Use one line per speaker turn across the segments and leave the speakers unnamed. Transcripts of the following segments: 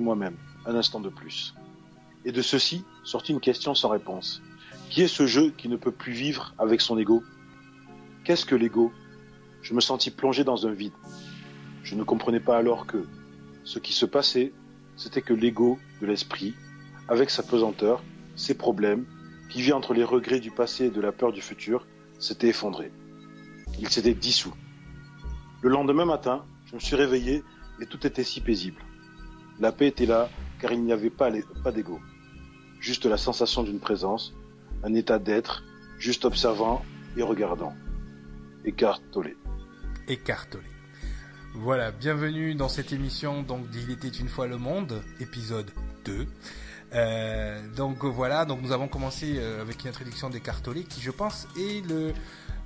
moi-même un instant de plus. Et de ceci sortit une question sans réponse. Qui est ce jeu qui ne peut plus vivre avec son ego? Qu'est-ce que l'ego? Je me sentis plongé dans un vide. Je ne comprenais pas alors que ce qui se passait, c'était que l'ego de l'esprit, avec sa pesanteur, ses problèmes, qui vit entre les regrets du passé et de la peur du futur, s'était effondré. Il s'était dissous. Le lendemain matin, je me suis réveillé et tout était si paisible. La paix était là car il n'y avait pas, d'ego. Juste la sensation d'une présence, un état d'être, juste observant et regardant. Écartolé.
Écartolé. Voilà, bienvenue dans cette émission donc d'Il était une fois le monde, épisode 2. Euh, donc voilà, donc nous avons commencé euh, avec une introduction d'Écartolé qui je pense est le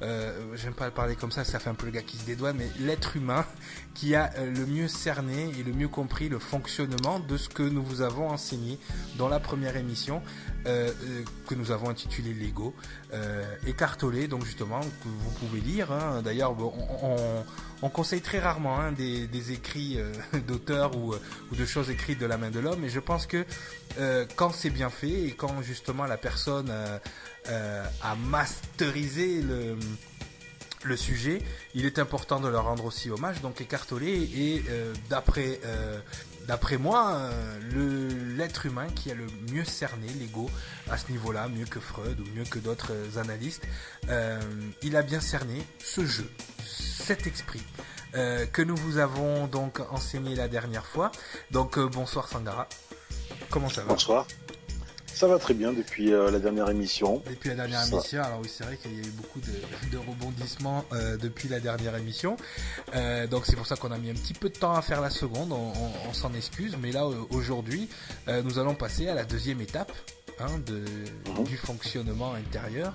euh, j'aime pas parler comme ça, ça fait un peu le gars qui se dédouane, mais l'être humain qui a euh, le mieux cerné et le mieux compris le fonctionnement de ce que nous vous avons enseigné dans la première émission euh, euh que nous avons intitulé Lego, euh, écartolé, donc justement que vous pouvez lire. Hein. D'ailleurs, on, on, on, conseille très rarement hein, des, des, écrits euh, d'auteurs ou, ou, de choses écrites de la main de l'homme, et je pense que quand c'est bien fait et quand justement la personne euh, à masteriser le sujet, il est important de leur rendre aussi hommage. Donc écartolé et euh, d'après euh, d'après moi, l'être humain qui a le mieux cerné l'ego à ce niveau-là, mieux que Freud ou mieux que d'autres analystes, il a bien cerné ce jeu, cet esprit. que nous vous avons donc enseigné la dernière fois. Donc bonsoir Sangara. Comment ça va?
Bonsoir. Ça va très bien depuis euh, la dernière émission.
Depuis la dernière ça. émission, alors oui, c'est vrai qu'il y a eu beaucoup de, de rebondissements euh, depuis la dernière émission. Euh, donc c'est pour ça qu'on a mis un petit peu de temps à faire la seconde, on, on, on s'en excuse. Mais là, aujourd'hui, nous allons passer à la deuxième étape hein, de, mmh. du fonctionnement intérieur.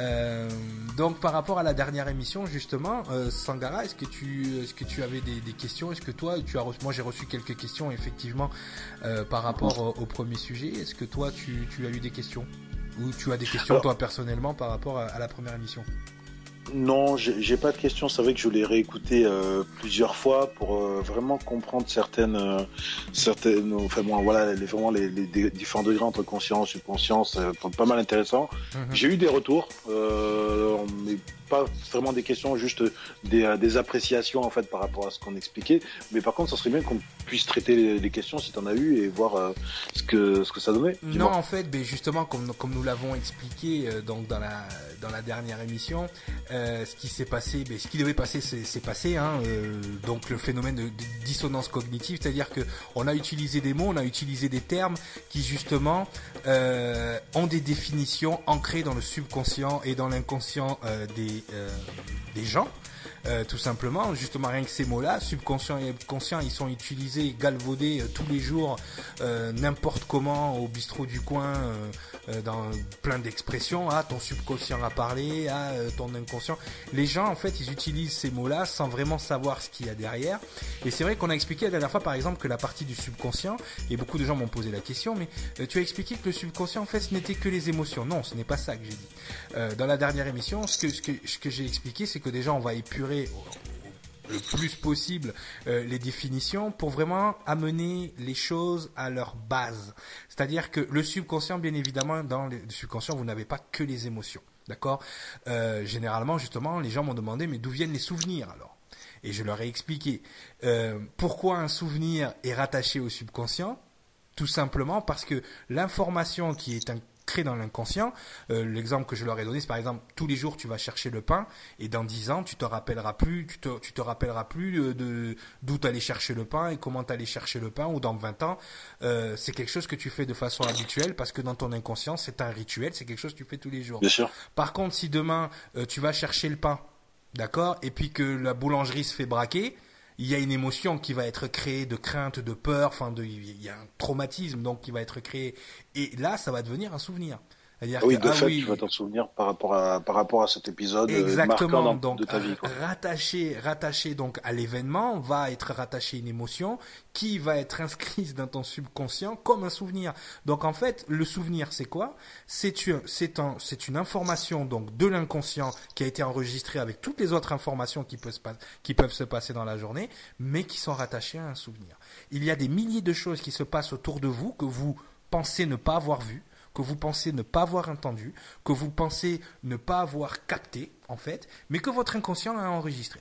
Euh, donc par rapport à la dernière émission justement, euh, Sangara, est-ce que tu est-ce que tu avais des, des questions? Est-ce que toi tu as reçu, moi j'ai reçu quelques questions effectivement euh, par rapport au, au, premier sujet. Est-ce que toi tu, tu as eu des questions? Ou tu as des questions Alors, toi personnellement par rapport à, à la première émission?
Non, j'ai pas de questions. C'est vrai que je l'ai réécouté euh, plusieurs fois pour euh, vraiment comprendre certaines, euh, certaines, enfin bon, voilà, les, vraiment les, les, différents degrés entre conscience, subconscience, pas mal intéressant. Mm -hmm. J'ai eu des retours, euh, mais pas vraiment des questions, juste des, euh, des appréciations en fait par rapport à ce qu'on expliquait. Mais par contre, ça serait bien qu'on puisse traiter les, les questions si tu en as eu et voir euh, ce que ce que ça donnait.
Non, en fait, mais justement, comme comme nous l'avons expliqué euh, donc dans la dans la dernière émission, euh, ce qui s'est passé, mais ce qui devait passer, c'est passé. Hein, donc le phénomène de, de dissonance cognitive, c'est-à-dire que on a utilisé des mots, on a utilisé des termes qui justement ont des définitions ancrées dans le subconscient et dans l'inconscient des des gens. Euh, tout simplement, justement rien que ces mots-là, subconscient et conscient, ils sont utilisés, galvaudés euh, tous les jours, euh, n'importe comment au bistrot du coin, euh, euh, dans plein d'expressions. Ah, ton subconscient a parlé, ah, ton inconscient. Les gens, en fait, ils utilisent ces mots-là sans vraiment savoir ce qu'il y a derrière. Et c'est vrai qu'on a expliqué la dernière fois, par exemple, que la partie du subconscient, et beaucoup de gens m'ont posé la question, mais tu as expliqué que le subconscient, en fait, ce n'était que les émotions. Non, ce n'est pas ça que j'ai dit. dans la dernière émission, ce que, ce que, ce que j'ai expliqué, c'est que déjà, on va épurer le plus possible euh, les définitions pour vraiment amener les choses à leur base. C'est-à-dire que le subconscient, bien évidemment, dans le subconscient, vous n'avez pas que les émotions. D'accord? Euh, Généralement, justement, les gens m'ont demandé, mais d'où viennent les souvenirs alors? Et je leur ai expliqué euh, pourquoi un souvenir est rattaché au subconscient? Tout simplement parce que l'information qui est un crée dans l'inconscient. Euh, L'exemple que je leur ai donné, c'est par exemple tous les jours tu vas chercher le pain et dans dix ans tu te rappelleras plus, tu te, tu te rappelleras plus de d'où tu allais chercher le pain et comment tu allais chercher le pain ou dans 20 ans euh, c'est quelque chose que tu fais de façon habituelle parce que dans ton inconscient c'est un rituel, c'est quelque chose que tu fais tous les jours.
Bien sûr.
Par contre si demain euh, tu vas chercher le pain, d'accord, et puis que la boulangerie se fait braquer, il y a une émotion qui va être créée de crainte, de peur, enfin de, il y a un traumatisme donc qui va être créé et là ça va devenir un souvenir.
Oui, de ah fait, tu vas t'en souvenir par rapport à par rapport à cet épisode euh, donc, de ta vie. Quoi.
Rattaché, rattaché donc à l'événement, va être rattaché une émotion qui va être inscrite dans ton subconscient comme un souvenir. Donc en fait, le souvenir, c'est quoi? C'est c'est un, c'est une information donc de l'inconscient qui a été enregistrée avec toutes les autres informations qui peuvent se qui peuvent se passer dans la journée, mais qui sont rattachées à un souvenir. Il y a des milliers de choses qui se passent autour de vous que vous pensez ne pas avoir vues que vous pensez ne pas avoir entendu, que vous pensez ne pas avoir capté, en fait, mais que votre inconscient a enregistré.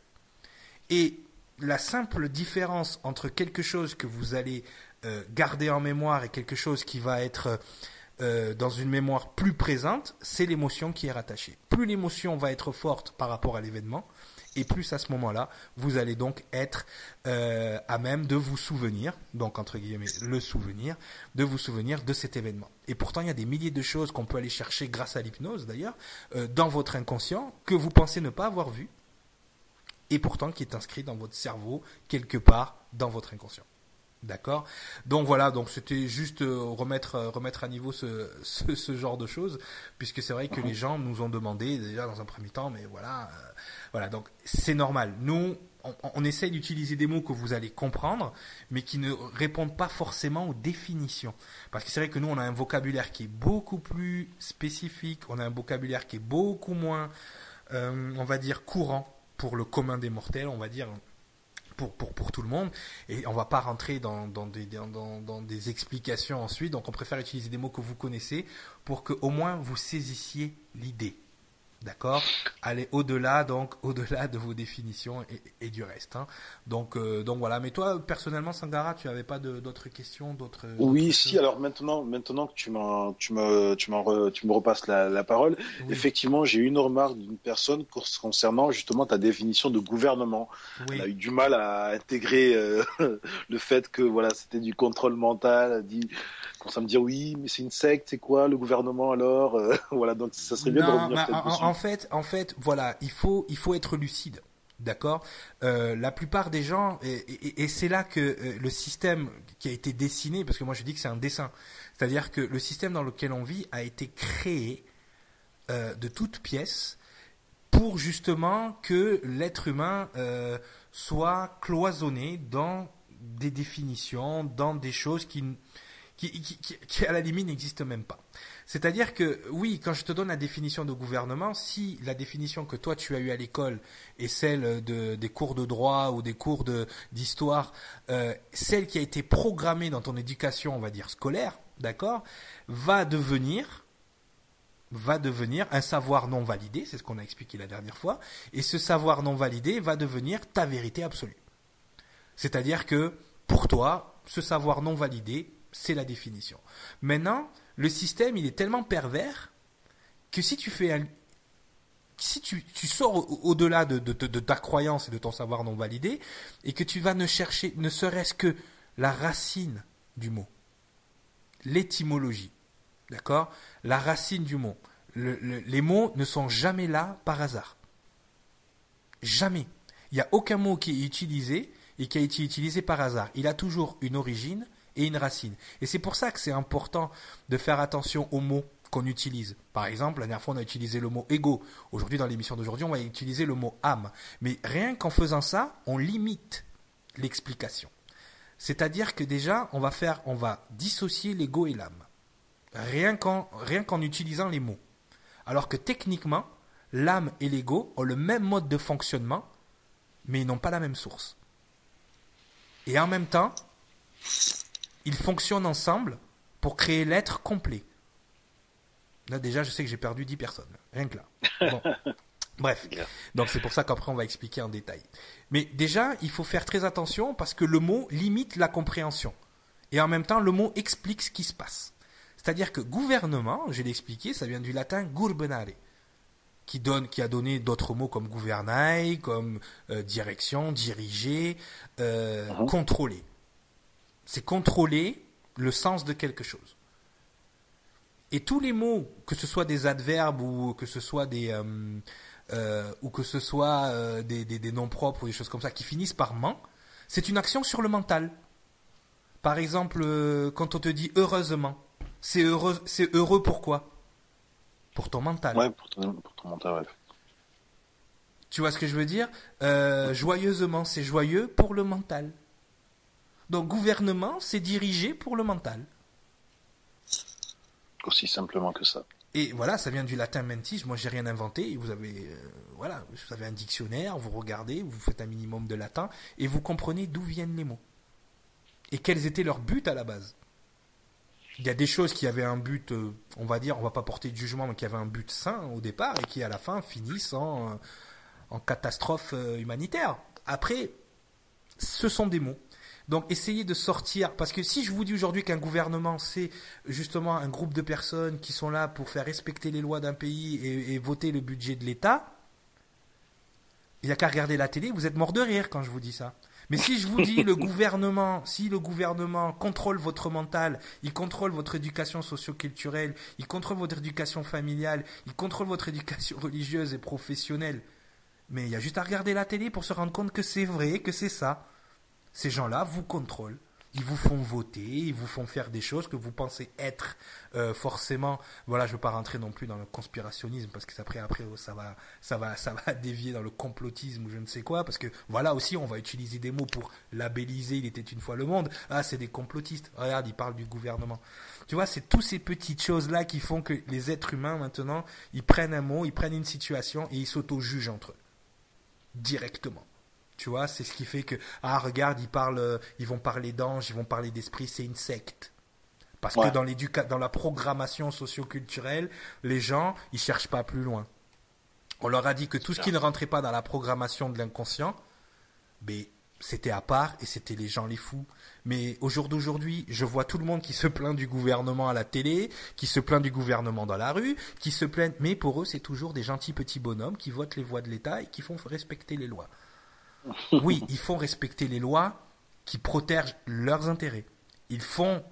Et la simple différence entre quelque chose que vous allez euh, garder en mémoire et quelque chose qui va être euh, dans une mémoire plus présente, c'est l'émotion qui est rattachée. Plus l'émotion va être forte par rapport à l'événement, et plus à ce moment-là, vous allez donc être euh, à même de vous souvenir, donc entre guillemets le souvenir, de vous souvenir de cet événement. Et pourtant, il y a des milliers de choses qu'on peut aller chercher grâce à l'hypnose d'ailleurs, euh, dans votre inconscient, que vous pensez ne pas avoir vu, et pourtant qui est inscrit dans votre cerveau quelque part dans votre inconscient. D'accord. Donc voilà, donc c'était juste euh, remettre euh, remettre à niveau ce, ce, genre de choses, puisque c'est vrai que les gens nous ont demandé déjà dans un premier temps, mais voilà, euh, voilà, donc c'est normal. Nous, on, on essaye d'utiliser des mots que vous allez comprendre, mais qui ne répondent pas forcément aux définitions, parce que c'est vrai que nous on a un vocabulaire qui est beaucoup plus spécifique, on a un vocabulaire qui est beaucoup moins, on va dire courant pour le commun des mortels, on va dire pour, tout le monde. Et on va pas rentrer dans, des, des explications ensuite. Donc on préfère utiliser des mots que vous connaissez pour que au moins vous saisissiez l'idée. D'accord? Allez au-delà, donc au-delà de vos définitions et, du reste. Hein. Donc, euh, donc voilà. Mais toi, personnellement, Sangara, tu n'avais pas d'autres questions, d'autres
Oui, si. Alors maintenant, maintenant que tu m'en, tu me, tu tu me repasses la, parole, effectivement, j'ai eu une remarque d'une personne concernant justement ta définition de gouvernement. Elle a eu du mal à intégrer euh, le fait que voilà, c'était du contrôle mental. Elle dit commence à me dire oui, mais c'est une secte, c'est quoi le gouvernement alors euh, Voilà, donc ça serait bien de revenir
en, dessus. En fait, en fait, voilà, il faut, il faut être lucide. D'accord? Euh, La plupart des gens, et, c'est là que euh, le système qui a été dessiné, parce que moi je dis que c'est un dessin, c'est-à-dire que le système dans lequel on vit a été créé de toutes pièces pour justement que l'être humain soit cloisonné dans des définitions, dans des choses qui qui, à la limite n'existe même pas. C'est-à-dire que oui, quand je te donne la définition de gouvernement, si la définition que toi tu as eue à l'école est celle de, des cours de droit ou des cours d'histoire, euh, celle qui a été programmée dans ton éducation, on va dire scolaire, d'accord, va devenir va devenir un savoir non validé, c'est ce qu'on a expliqué la dernière fois, et ce savoir non validé va devenir ta vérité absolue. C'est-à-dire que pour toi, ce savoir non validé c'est la définition. Maintenant, le système, il est tellement pervers que si tu fais un, si tu, sors au-delà de, ta croyance et de ton savoir non validé, et que tu vas ne chercher ne serait-ce que la racine du mot, l'étymologie, d'accord? La racine du mot. les mots ne sont jamais là par hasard. Jamais. Il n'y a aucun mot qui est utilisé et qui a été utilisé par hasard. Il a toujours une origine et une racine. Et c'est pour ça que c'est important de faire attention aux mots qu'on utilise. Par exemple, la dernière fois, on a utilisé le mot ego. Aujourd'hui, dans l'émission d'aujourd'hui, on va utiliser le mot âme. Mais rien qu'en faisant ça, on limite l'explication. C'est-à-dire que déjà, on va faire, on va dissocier l'ego et l'âme. Rien qu'en, rien qu'en utilisant les mots. Alors que techniquement, l'âme et l'ego ont le même mode de fonctionnement, mais ils n'ont pas la même source. Et en même temps, ils fonctionnent ensemble pour créer l'être complet. Là, déjà, je sais que j'ai perdu 10 personnes. Rien que là. Bref. Donc, c'est pour ça qu'après, on va expliquer en détail. Mais déjà, il faut faire très attention parce que le mot limite la compréhension. Et en même temps, le mot explique ce qui se passe. C'est-à-dire que gouvernement, je l'ai expliqué, ça vient du latin gurbenare, qui, donne, qui a donné d'autres mots comme gouvernail, comme euh, direction, diriger, euh, uh-huh. contrôler c'est contrôler le sens de quelque chose. Et tous les mots, que ce soit des adverbes ou que ce soit des euh, euh, ou que ce soit euh, des, des, noms propres ou des choses comme ça qui finissent par ment, c'est une action sur le mental. Par exemple, quand on te dit heureusement, c'est heureux, c'est heureux pourquoi pour ton mental.
Ouais, pour ton, pour ton mental, ouais.
Tu vois ce que je veux dire? Joyeusement, c'est joyeux pour le mental. Donc gouvernement, c'est dirigé pour le mental.
Aussi simplement que ça.
Et voilà, ça vient du latin mentis. Moi, j'ai rien inventé. Vous avez, euh, voilà, vous avez un dictionnaire. Vous regardez, vous faites un minimum de latin et vous comprenez d'où viennent les mots et quels étaient leurs buts à la base? Il y a des choses qui avaient un but, euh, on va dire, on va pas porter de jugement, mais qui avaient un but sain au départ et qui à la fin finissent en, euh, en catastrophe humanitaire. Après, ce sont des mots. Donc essayez de sortir, parce que si je vous dis aujourd'hui qu'un gouvernement, c'est justement un groupe de personnes qui sont là pour faire respecter les lois d'un pays et, voter le budget de l'État, il n'y a qu'à regarder la télé, vous êtes mort de rire quand je vous dis ça. Mais si je vous dis le gouvernement, si le gouvernement contrôle votre mental, il contrôle votre éducation socio-culturelle, il contrôle votre éducation familiale, il contrôle votre éducation religieuse et professionnelle, mais il y a juste à regarder la télé pour se rendre compte que c'est vrai, que c'est ça. Ces gens-là vous contrôlent. Ils vous font voter, ils vous font faire des choses que vous pensez être euh, forcément. Voilà, je ne veux pas rentrer non plus dans le conspirationnisme parce que après, après, ça va, ça va, ça va dévier dans le complotisme ou je ne sais quoi. Parce que voilà aussi, on va utiliser des mots pour labelliser. Il était une fois le monde. Ah, c'est des complotistes. Regarde, ils parlent du gouvernement. Tu vois, c'est toutes ces petites choses-là qui font que les êtres humains maintenant, ils prennent un mot, ils prennent une situation et ils s'auto-jugent entre eux directement. Tu vois, c'est ce qui fait que ah regarde, ils parlent, euh, ils vont parler d'anges, ils vont parler d'esprit, c'est une secte. Parce que dans l'éducation, dans la programmation socioculturelle, les gens, ils cherchent pas plus loin. On leur a dit que tout ce qui ne rentrait pas dans la programmation de l'inconscient, ben, c'était à part et c'était les gens les fous. Mais au jour d'aujourd'hui, je vois tout le monde qui se plaint du gouvernement à la télé, qui se plaint du gouvernement dans la rue, qui se plaint, mais pour eux, c'est toujours des gentils petits bonhommes qui votent les voix de l'État et qui font respecter les lois. Oui, ils font respecter les lois qui protègent leurs intérêts. Ils font,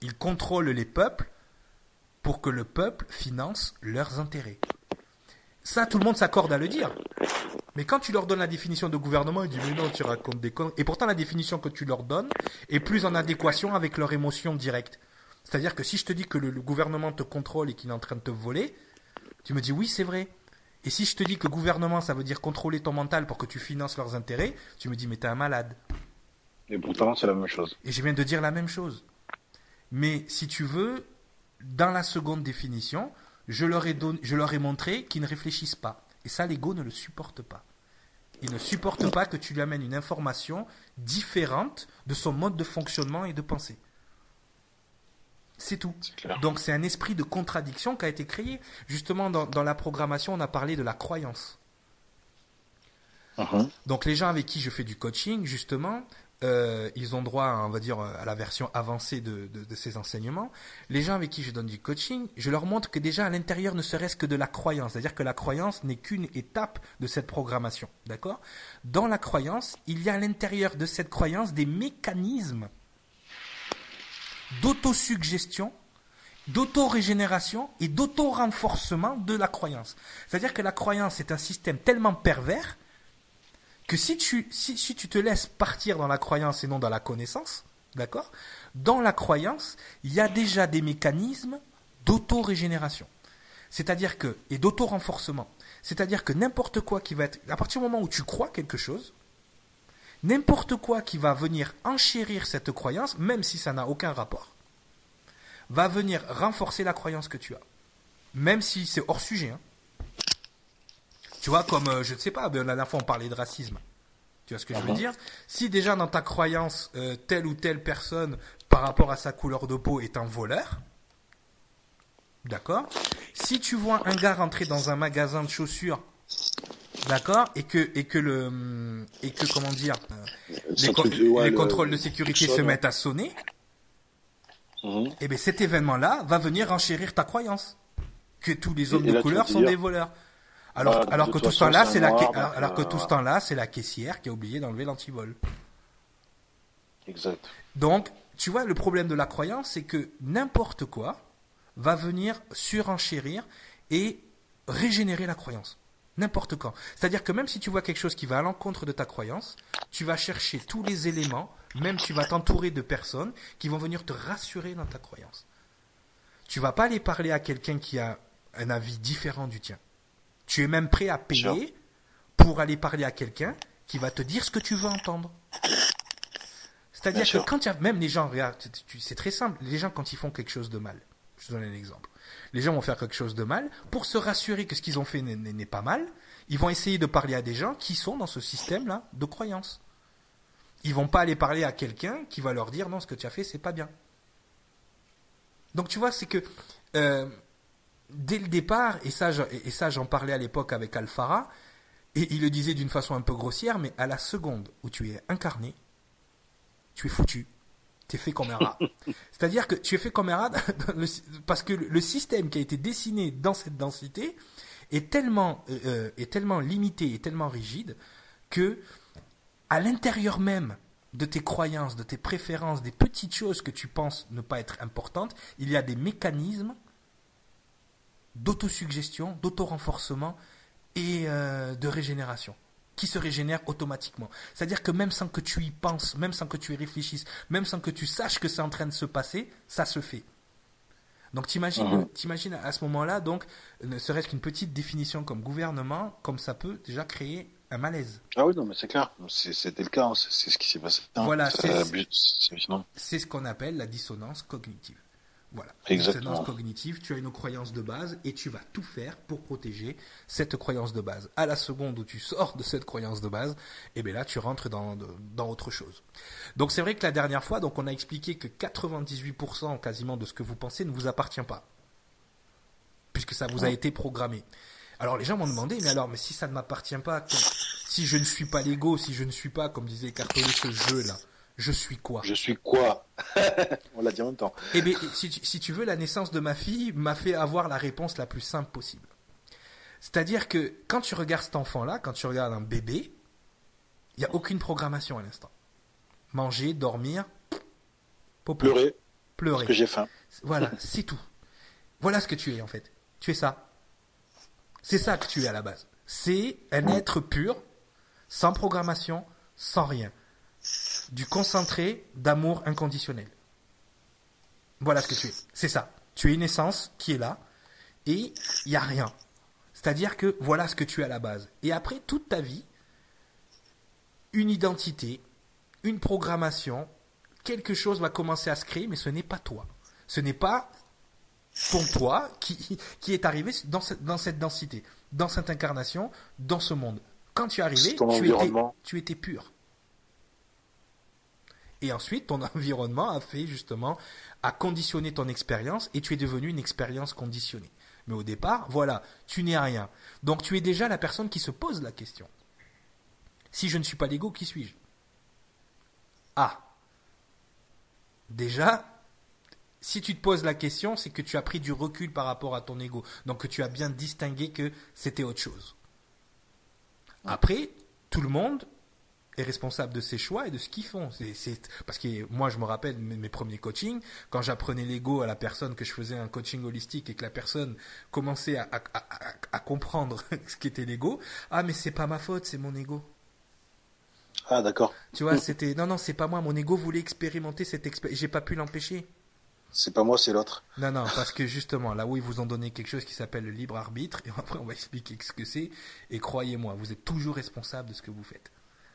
ils contrôlent les peuples pour que le peuple finance leurs intérêts. Ça, tout le monde s'accorde à le dire. Mais quand tu leur donnes la définition de gouvernement, ils disent mais non, tu racontes des conneries. Et pourtant, la définition que tu leur donnes est plus en adéquation avec leur émotion directe. C'est-à-dire que si je te dis que le gouvernement te contrôle et qu'il est en train de te voler, tu me dis oui, c'est vrai. Et si je te dis que gouvernement, ça veut dire contrôler ton mental pour que tu finances leurs intérêts, tu me dis, mais t'es un malade.
Et pourtant, c'est la même chose.
Et je viens de dire la même chose. Mais si tu veux, dans la seconde définition, je leur ai, je leur ai montré qu'ils ne réfléchissent pas. Et ça, l'ego ne le supporte pas. Il ne supporte pas que tu lui amènes une information différente de son mode de fonctionnement et de pensée. C'est tout. Donc c'est un esprit de contradiction qui a été créé. Justement, dans, la programmation, on a parlé de la croyance. Uh-huh. Donc les gens avec qui je fais du coaching, justement, euh, ils ont droit, on va dire, à la version avancée de, ces enseignements. Les gens avec qui je donne du coaching, je leur montre que déjà à l'intérieur ne serait-ce que de la croyance, c'est-à-dire que la croyance n'est qu'une étape de cette programmation, d'accord? Dans la croyance, il y a à l'intérieur de cette croyance des mécanismes d'autosuggestion, d'auto-régénération et d'auto-renforcement de la croyance. C'est-à-dire que la croyance est un système tellement pervers que si tu, si, si tu te laisses partir dans la croyance et non dans la connaissance, d'accord Dans la croyance, il y a déjà des mécanismes d'auto-régénération. C'est-à-dire que, et d'auto-renforcement. C'est-à-dire que n'importe quoi qui va être, à partir du moment où tu crois quelque chose, N'importe quoi qui va venir enchérir cette croyance, même si ça n'a aucun rapport, va venir renforcer la croyance que tu as. Même si c'est hors sujet. Hein. Tu vois, comme, euh, je ne sais pas, la dernière fois on parlait de racisme. Tu vois ce que je veux dire? Si déjà dans ta croyance, euh, telle ou telle personne, par rapport à sa couleur de peau, est un voleur, d'accord? Si tu vois un gars rentrer dans un magasin de chaussures D'accord Et que et que le et que comment dire euh, les, contrôles de sécurité se mettent à sonner. Mhm. Et eh bien cet événement-là va venir enchérir ta croyance que tous les hommes de couleur sont des voleurs. Alors bah, alors que tout ce temps-là c'est la alors, que tout ce temps-là c'est la caissière qui a oublié d'enlever l'antivol.
Exact.
Donc tu vois le problème de la croyance c'est que n'importe quoi va venir surenchérir et régénérer la croyance. N'importe quand. C'est-à-dire que même si tu vois quelque chose qui va à l'encontre de ta croyance, tu vas chercher tous les éléments, même tu vas t'entourer de personnes qui vont venir te rassurer dans ta croyance. Tu vas pas aller parler à quelqu'un qui a un avis différent du tien. Tu es même prêt à payer pour aller parler à quelqu'un qui va te dire ce que tu veux entendre. C'est-à-dire que quand il y a, même les gens, regarde, c'est très simple, les gens quand ils font quelque chose de mal, je te donne un exemple, les gens vont faire quelque chose de mal, pour se rassurer que ce qu'ils ont fait n'est pas mal, ils vont essayer de parler à des gens qui sont dans ce système-là de croyance. Ils vont pas aller parler à quelqu'un qui va leur dire non, ce que tu as fait, c'est pas bien. Donc tu vois, c'est que euh, dès le départ, et ça, et ça j'en parlais à l'époque avec Alfara, et il le disait d'une façon un peu grossière, mais à la seconde où tu es incarné, tu es foutu. Tu es fait comme un rat. C'est-à-dire que tu es fait comme un rat parce que le système qui a été dessiné dans cette densité est tellement, euh, euh, est tellement limité et tellement rigide que à l'intérieur même de tes croyances, de tes préférences, des petites choses que tu penses ne pas être importantes, il y a des mécanismes d'autosuggestion, d'auto-renforcement et euh, de régénération qui se régénèrent automatiquement. C'est-à-dire que même sans que tu y penses, même sans que tu y réfléchisses, même sans que tu saches que c'est en train de se passer, ça se fait. Donc t'imagines, mhm. t'imagines à ce moment-là, donc ne serait-ce qu'une petite définition comme gouvernement, comme ça peut déjà créer un malaise.
Ah oui, non, mais c'est clair. C'était le cas, hein. c'est ce qui s'est passé.
Voilà, c'est ce qu'on appelle la dissonance cognitive. Voilà.
Exactement.
Dissonance cognitive, tu as une croyance de base et tu vas tout faire pour protéger cette croyance de base. À la seconde où tu sors de cette croyance de base, et eh bien là, tu rentres dans, dans autre chose. Donc c'est vrai que la dernière fois, donc on a expliqué que 98% quasiment de ce que vous pensez ne vous appartient pas. Puisque ça vous a été programmé. Alors les gens m'ont demandé, mais alors, mais si ça ne m'appartient pas, si je ne suis pas l'ego, si je ne suis pas, comme disait Cartolé, ce jeu-là, je suis quoi?
Je suis quoi? On l'a dit en même temps.
Eh bien, si tu, si tu veux, la naissance de ma fille m'a fait avoir la réponse la plus simple possible. C'est-à-dire que quand tu regardes cet enfant-là, quand tu regardes un bébé, il n'y a aucune programmation à l'instant. Manger, dormir,
pleurer,
pleurer.
Parce que j'ai faim.
Voilà, c'est tout. Voilà ce que tu es en fait. Tu es ça. C'est ça que tu es à la base. C'est un être pur, sans programmation, sans rien. Du concentré d'amour inconditionnel. Voilà ce que tu es. C'est ça. Tu es une essence qui est là et il n'y a rien. C'est-à-dire que voilà ce que tu es à la base. Et après toute ta vie, une identité, une programmation, quelque chose va commencer à se créer, mais ce n'est pas toi. Ce n'est pas ton toi qui, qui est arrivé dans cette, dans cette densité, dans cette incarnation, dans ce monde. Quand tu es arrivé, tu étais, tu étais pur. Et ensuite, ton environnement a fait justement, a conditionné ton expérience et tu es devenu une expérience conditionnée. Mais au départ, voilà, tu n'es rien. Donc tu es déjà la personne qui se pose la question. Si je ne suis pas l'ego, qui suis-je? Ah. Déjà, si tu te poses la question, c'est que tu as pris du recul par rapport à ton ego. Donc que tu as bien distingué que c'était autre chose. Après, tout le monde est responsable de ses choix et de ce qu'ils font. C'est, parce que moi, je me rappelle mes, premiers coachings, quand j'apprenais l'ego à la personne que je faisais un coaching holistique et que la personne commençait à, à comprendre ce qu'était l'ego. Ah, mais c'est pas ma faute, c'est mon ego.
Ah, d'accord.
Tu vois, c'était, non, non, c'est pas moi. Mon ego voulait expérimenter cette expérience. J'ai pas pu l'empêcher.
C'est pas moi, c'est l'autre.
Non, non, parce que justement, là où ils vous ont donné quelque chose qui s'appelle le libre arbitre, et après on va expliquer ce que c'est, et croyez-moi, vous êtes toujours responsable de ce que vous faites.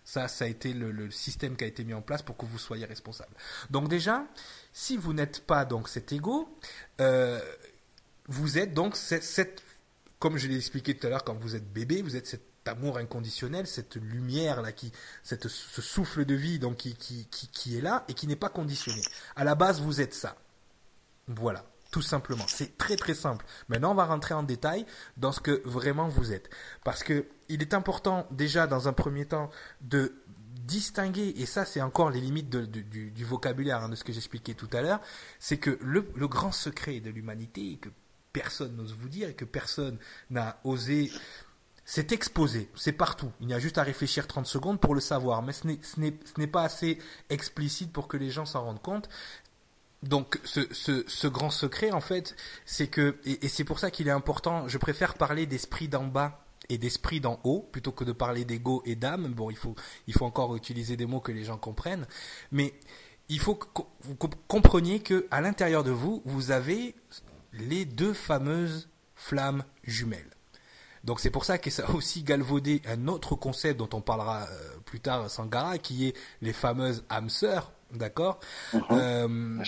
Ça, ça a été le, système qui a été mis en place pour que vous soyez responsable. Donc déjà, si vous n'êtes pas donc cet ego, euh, vous êtes donc cette, comme je l'ai expliqué tout à l'heure, quand vous êtes bébé, vous êtes cet amour inconditionnel, cette lumière là qui, cette, ce souffle de vie donc qui, qui, qui est là et qui n'est pas conditionné. À la base, vous êtes ça. Voilà, tout simplement. C'est très très simple. Maintenant, on va rentrer en détail dans ce que vraiment vous êtes. Parce que il est important déjà dans un premier temps de distinguer, et ça c'est encore les limites du, vocabulaire hein, de ce que j'expliquais tout à l'heure, c'est que le, grand secret de l'humanité, que personne n'ose vous dire et que personne n'a osé c'est exposé, c'est partout. Il y a juste à réfléchir 30 secondes pour le savoir, mais ce n'est pas assez explicite pour que les gens s'en rendent compte donc ce, grand secret en fait, c'est que et, c'est pour ça qu'il est important. Je préfère parler d'esprit d'en bas et d'esprit d'en haut plutôt que de parler d'ego et d'âme. Bon, il faut il faut encore utiliser des mots que les gens comprennent, mais il faut que vous compreniez que à l'intérieur de vous, vous avez les deux fameuses flammes jumelles. Donc c'est pour ça que ça a aussi galvaudé un autre concept dont on parlera euh, plus tard, Sangara, qui est les fameuses âmes sœurs, d'accord
Mhm.
Euh.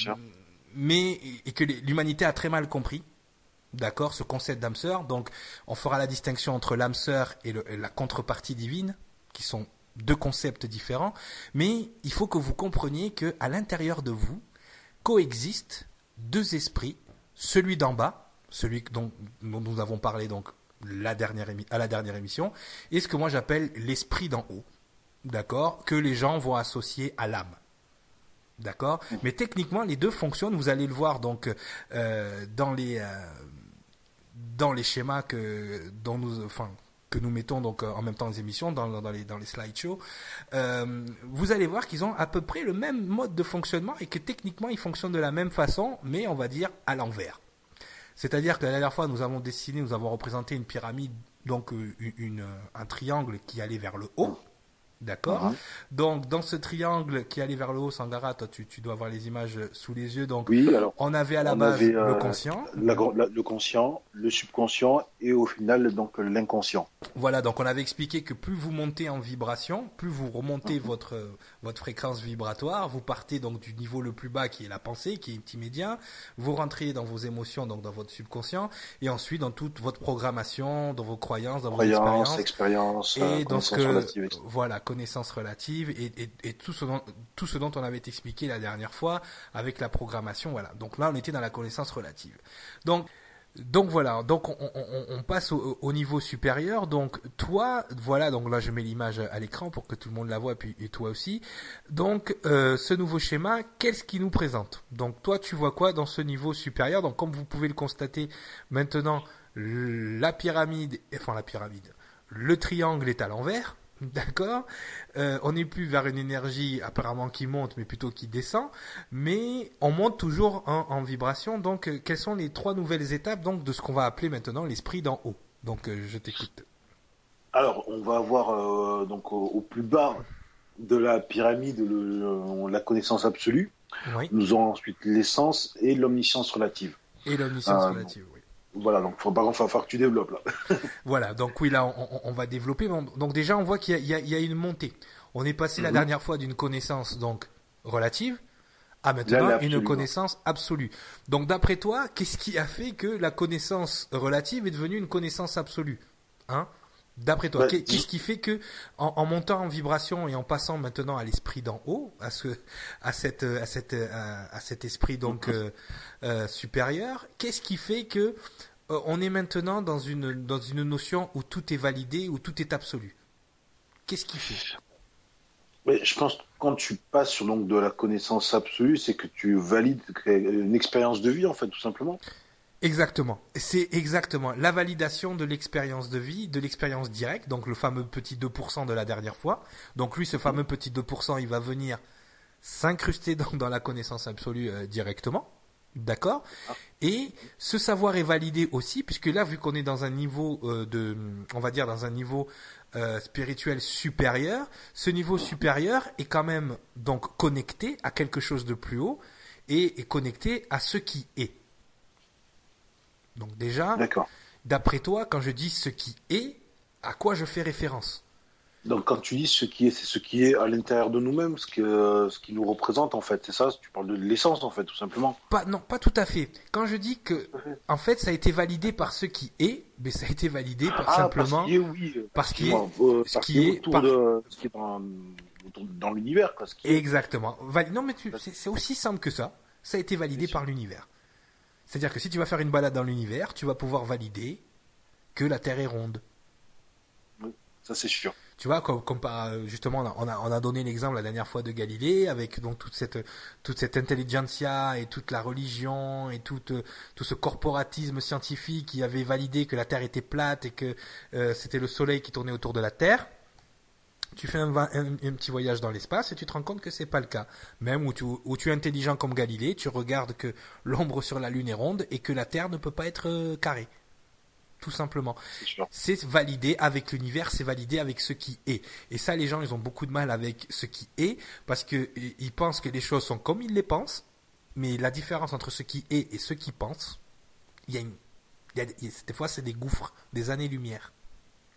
Mais et que l'humanité a très mal compris, d'accord, ce concept d'âme sœur. Donc on fera la distinction entre l'âme sœur et, le- et la contrepartie divine, qui sont deux concepts différents. Mais il faut que vous compreniez que à l'intérieur de vous coexistent deux esprits, celui d'en bas, celui dont, dont nous avons parlé donc la dernière émi- à la dernière émission, et ce que moi j'appelle l'esprit d'en haut, d'accord, que les gens vont associer à l'âme. D'accord Mais techniquement, les deux fonctionnent. Vous allez le voir donc euh, dans les euh, dans les schémas que dont nous enfin que nous mettons donc euh, en même temps les émissions dans, dans les dans les slideshows. Euh, vous allez voir qu'ils ont à peu près le même mode de fonctionnement et que techniquement ils fonctionnent de la même façon, mais on va dire à l'envers. C'est-à-dire que la dernière fois, nous avons dessiné, nous avons représenté une pyramide, donc une, une, un triangle qui allait vers le haut. D'accord
Mhm.
Donc, dans ce triangle qui allait vers le haut, Sangara, toi, tu, tu dois avoir les images sous les yeux. Donc,
Oui, alors
on avait à la base
avait,
le
euh,
conscient.
la- la- le conscient, le subconscient et au final donc l'inconscient.
Voilà, donc on avait expliqué que plus vous montez en vibration, plus vous remontez votre euh, votre fréquence vibratoire, vous partez donc du niveau le plus bas qui est la pensée, qui est petit média, vous rentrez dans vos émotions, donc dans votre subconscient, et ensuite dans toute votre programmation, dans vos croyances, dans vos expériences.
expérience, euh,
Et donc euh, voilà connaissance relative et, tout ce dont tout ce dont on avait expliqué la dernière fois avec la programmation voilà donc là on était dans la connaissance relative donc donc voilà, donc on, passe au, au niveau supérieur. Donc toi, voilà, donc là je mets l'image à l'écran pour que tout le monde la voit, et puis toi aussi. Donc euh, ce nouveau schéma, qu'est-ce qu'il nous présente? Donc toi, tu vois quoi dans ce niveau supérieur? Donc comme vous pouvez le constater maintenant, la pyramide, enfin la pyramide, le triangle est à l'envers. D'accord Euh, On n'est plus vers une énergie apparemment qui monte, mais plutôt qui descend. Mais on monte toujours en, en vibration. Donc, euh, quelles sont les trois nouvelles étapes donc de ce qu'on va appeler maintenant l'esprit d'en haut? Donc, euh, je t'écoute.
Alors, on va avoir donc au, au plus bas de la pyramide le- le- la connaissance absolue.
Oui.
Nous aurons ensuite l'essence et l'omniscience relative.
Et l'omniscience relative. Oui.
Voilà, donc faut, par contre, il va falloir que tu développes là.
Voilà. Donc oui, là, on, va développer. Donc déjà, on voit qu'il y, a- y une montée. On est passé la
Mhm.
dernière fois d'une connaissance donc relative à maintenant
là,
une connaissance absolue. Donc d'après toi, qu'est-ce qui a fait que la connaissance relative est devenue une connaissance absolue Hein? D'après toi,
Bah,
qu'est-ce qui fait que en, en montant en vibration et en passant maintenant à l'esprit d'en haut, à ce, à cette, à cette, à, à cet esprit donc euh, euh, supérieur, qu'est-ce qui fait que euh, on est maintenant dans une dans une notion où tout est validé, où tout est absolu Qu'est-ce qui fait?
Mais je pense que quand tu passes sur donc de la connaissance absolue, c'est que tu valides une expérience de vie en fait, tout simplement.
Exactement. C'est exactement la validation de l'expérience de vie, de l'expérience directe, donc le fameux petit 2% de la dernière fois. Donc lui, ce fameux petit 2%, il va venir s'incruster dans, dans la connaissance absolue euh, directement. D'accord Et ce savoir est validé aussi, puisque là, vu qu'on est dans un niveau euh, de, on va dire dans un niveau euh, spirituel supérieur, ce niveau supérieur est quand même donc connecté à quelque chose de plus haut et est connecté à ce qui est. Donc déjà, d'après toi, quand je dis ce qui est, à quoi je fais référence?
Donc quand tu dis ce qui est, c'est ce qui est à l'intérieur de nous-mêmes, ce, que, ce qui nous représente en fait. C'est ça, tu parles de l'essence en fait, tout simplement.
Pas, non, pas tout à fait. Quand je dis que, en fait, ça a été validé par ce qui est, mais ça a été validé par simplement
parce qu'il est, oui.
parce qu'il est-
euh,
ce qui
est
est
autour
par-
de ce qui est dans, dans l'univers, quoi. ce qui est-
exactement. Vali- Non, mais tu- c'est c'est aussi simple que ça. Ça a été validé
Bien sûr.
par l'univers. C'est-à-dire que si tu vas faire une balade dans l'univers, tu vas pouvoir valider que la Terre est ronde.
Ça c'est sûr.
Tu vois, comme, comme euh, justement, on a, on a, on a donné l'exemple la dernière fois de Galilée, avec donc toute cette, toute intelligentsia et toute la religion et tout, euh, tout ce corporatisme scientifique qui avait validé que la Terre était plate et que euh, c'était le Soleil qui tournait autour de la Terre. Tu fais un, un- un petit voyage dans l'espace et tu te rends compte que c'est pas le cas. Même où tu, où tu es intelligent comme Galilée, tu regardes que l'ombre sur la Lune est ronde et que la Terre ne peut pas être carrée. Tout simplement
C'est
validé avec l'univers, c'est validé avec ce qui est. Et ça, les gens, ils ont beaucoup de mal avec ce qui est parce que i- ils pensent que les choses sont comme ils les pensent, mais la différence entre ce qui est et ce qu'ils pensent, il y a une Il y a, des fois, c'est des gouffres, des années-lumière.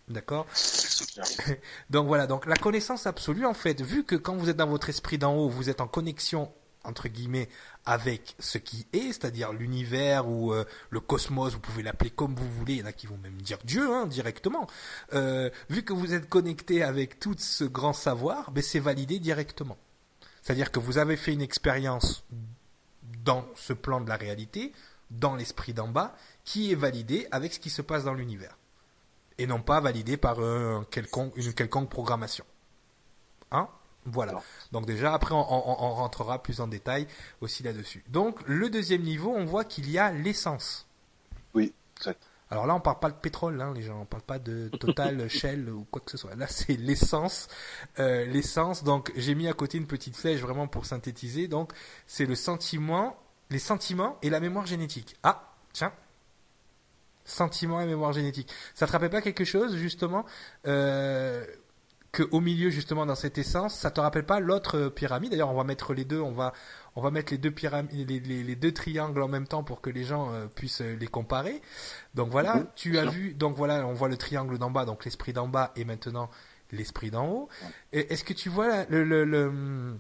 D'accord Donc voilà, donc la connaissance absolue, en fait, vu que quand vous êtes dans votre esprit d'en haut, vous êtes en connexion entre guillemets avec ce qui est, c'est-à-dire l'univers ou euh, le cosmos, vous pouvez l'appeler comme vous voulez, il y en a qui vont même dire Dieu hein, directement. Euh, vu que vous êtes connecté avec tout ce grand savoir, ben, c'est validé directement. C'est-à-dire que vous avez fait une expérience dans ce plan de la réalité, dans l'esprit d'en bas, qui est validé avec ce qui se passe dans l'univers. Et non pas validé par une quelconque programmation. Hein? Voilà. Donc déjà, après, on, rentrera plus en détail aussi là-dessus. Donc, le deuxième niveau, on voit qu'il y a l'essence.
Oui, exact.
Alors là, on parle pas de pétrole, hein, les gens. On parle pas de Total, Shell ou quoi que ce soit. Là, c'est l'essence. Euh, l'essence. Donc, j'ai mis à côté une petite flèche vraiment pour synthétiser. Donc, c'est le sentiment, les sentiments et la mémoire génétique. Ah, tiens. Sentiments et mémoire génétique. Ça te rappelle pas quelque chose, justement euh, que au milieu justement dans cette essence, ça te rappelle pas l'autre euh, pyramide? D'ailleurs, on va mettre les deux, on va on va mettre les deux pyramides, les, deux triangles en même temps pour que les gens euh, puissent euh, les comparer. Donc voilà, tu as vu, donc voilà, on voit le triangle d'en bas, donc l'esprit d'en bas et maintenant l'esprit d'en haut. Est-ce que tu vois le, le, le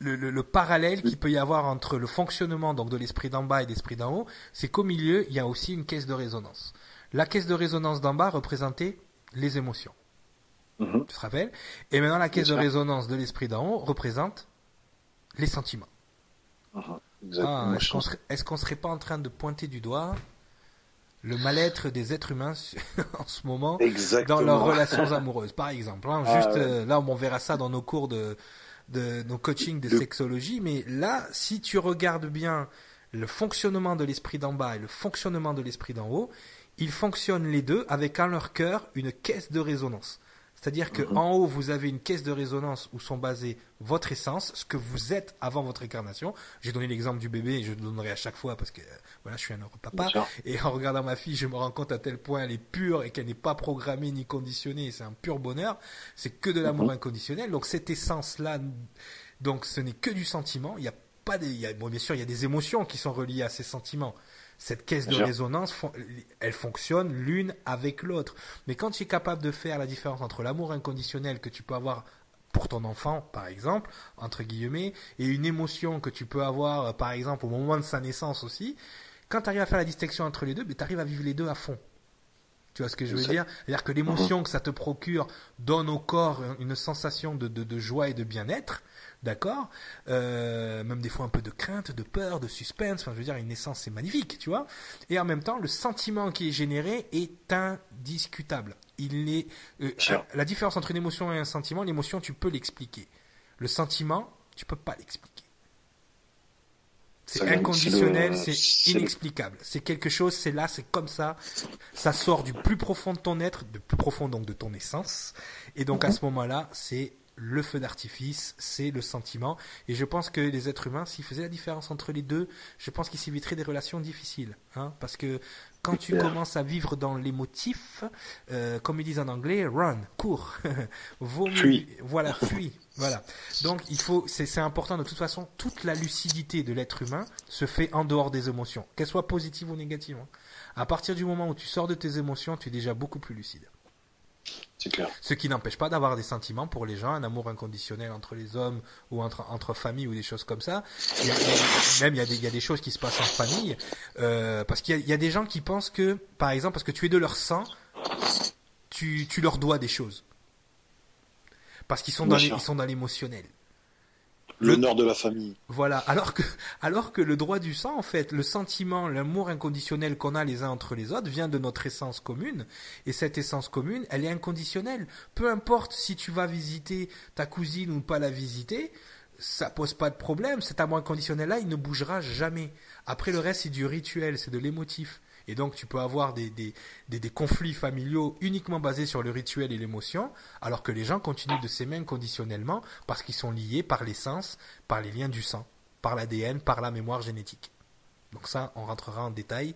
le, parallèle qu'il peut y avoir entre le fonctionnement donc de l'esprit d'en bas et l'esprit d'en haut, c'est qu'au milieu, il y a aussi une caisse de résonance. La caisse de résonance d'en bas représentait les émotions. Mhm. Tu te rappelles? Et maintenant, la caisse de résonance de l'esprit d'en haut représente les sentiments. Mhm. Ah, est-ce qu'on serait, pas en train de pointer du doigt le mal-être des êtres humains en ce moment dans leurs relations amoureuses, par exemple. Hein? Ah, Juste euh, là, on verra ça dans nos cours de, de nos coachings de sexologie, mais là, si tu regardes bien le fonctionnement de l'esprit d'en bas et le fonctionnement de l'esprit d'en haut, ils fonctionnent les deux avec en leur cœur une caisse de résonance. C'est-à-dire qu'en mhm. haut, vous avez une caisse de résonance où sont basées votre essence, ce que vous êtes avant votre incarnation. J'ai donné l'exemple du bébé et je le donnerai à chaque fois parce que voilà, je suis un heureux papa. Et en regardant ma fille, je me rends compte à tel point elle est pure et qu'elle n'est pas programmée ni conditionnée. C'est un pur bonheur. C'est que de l'amour mhm. inconditionnel. Donc cette essence-là, donc ce n'est que du sentiment. Il n'y a pas des, bon, bien sûr, il y a des émotions qui sont reliées à ces sentiments cette caisse de résonance, elle fonctionne l'une avec l'autre. Mais quand tu es capable de faire la différence entre l'amour inconditionnel que tu peux avoir pour ton enfant, par exemple, entre guillemets, et une émotion que tu peux avoir, par exemple, au moment de sa naissance aussi, quand tu arrives à faire la distinction entre les deux, ben, tu arrives à vivre les deux à fond. Tu vois ce que je veux dire? C'est-à-dire que l'émotion mhm. que ça te procure donne au corps une sensation de joie et de bien-être, d'accord euh, Même des fois un peu de crainte, de peur, de suspense. Enfin, je veux dire, une naissance, c'est magnifique, tu vois. Et en même temps, le sentiment qui est généré est indiscutable. Il est euh, la différence entre une émotion et un sentiment. L'émotion, tu peux l'expliquer. Le sentiment, tu peux pas l'expliquer. C'est inconditionnel, c'est inexplicable. C'est quelque chose, c'est là, c'est comme ça. Ça sort du plus profond de ton être, du plus profond donc de ton essence. Et donc à ce moment-là, c'est le feu d'artifice, c'est le sentiment. Et je pense que les êtres humains, s'ils faisaient la différence entre les deux, je pense qu'ils s'éviteraient des relations difficiles. Hein, parce que quand tu commences à vivre dans l'émotif, euh, comme ils disent en anglais, run, cours, mieux, voilà, fuis, voilà. Donc il faut, c'est important de toute façon, toute la lucidité de l'être humain se fait en dehors des émotions, qu'elles soient positives ou négatives. Hein. À partir du moment où tu sors de tes émotions, tu es déjà beaucoup plus lucide. Ce qui n'empêche pas d'avoir des sentiments pour les gens, un amour inconditionnel entre les hommes ou entre, entre familles ou des choses comme ça. même il y, a des, il y a des choses qui se passent en famille. Euh, parce qu'il y, a des gens qui pensent que, par exemple, parce que tu es de leur sang, tu, tu leur dois des choses. Parce qu'ils sont, dans ils sont dans l'émotionnel
l'honneur de la famille.
Voilà, alors que alors que le droit du sang en fait, le sentiment, l'amour inconditionnel qu'on a les uns entre les autres vient de notre essence commune et cette essence commune, elle est inconditionnelle. Peu importe si tu vas visiter ta cousine ou pas la visiter, ça pose pas de problème, cet amour inconditionnel là, il ne bougera jamais. Après le reste, c'est du rituel, c'est de l'émotif. Et donc tu peux avoir des, conflits familiaux uniquement basés sur le rituel et l'émotion, alors que les gens continuent de s'aimer inconditionnellement parce qu'ils sont liés par l'essence, par les liens du sang, par l'ADN, par la mémoire génétique. Donc ça, on rentrera en détail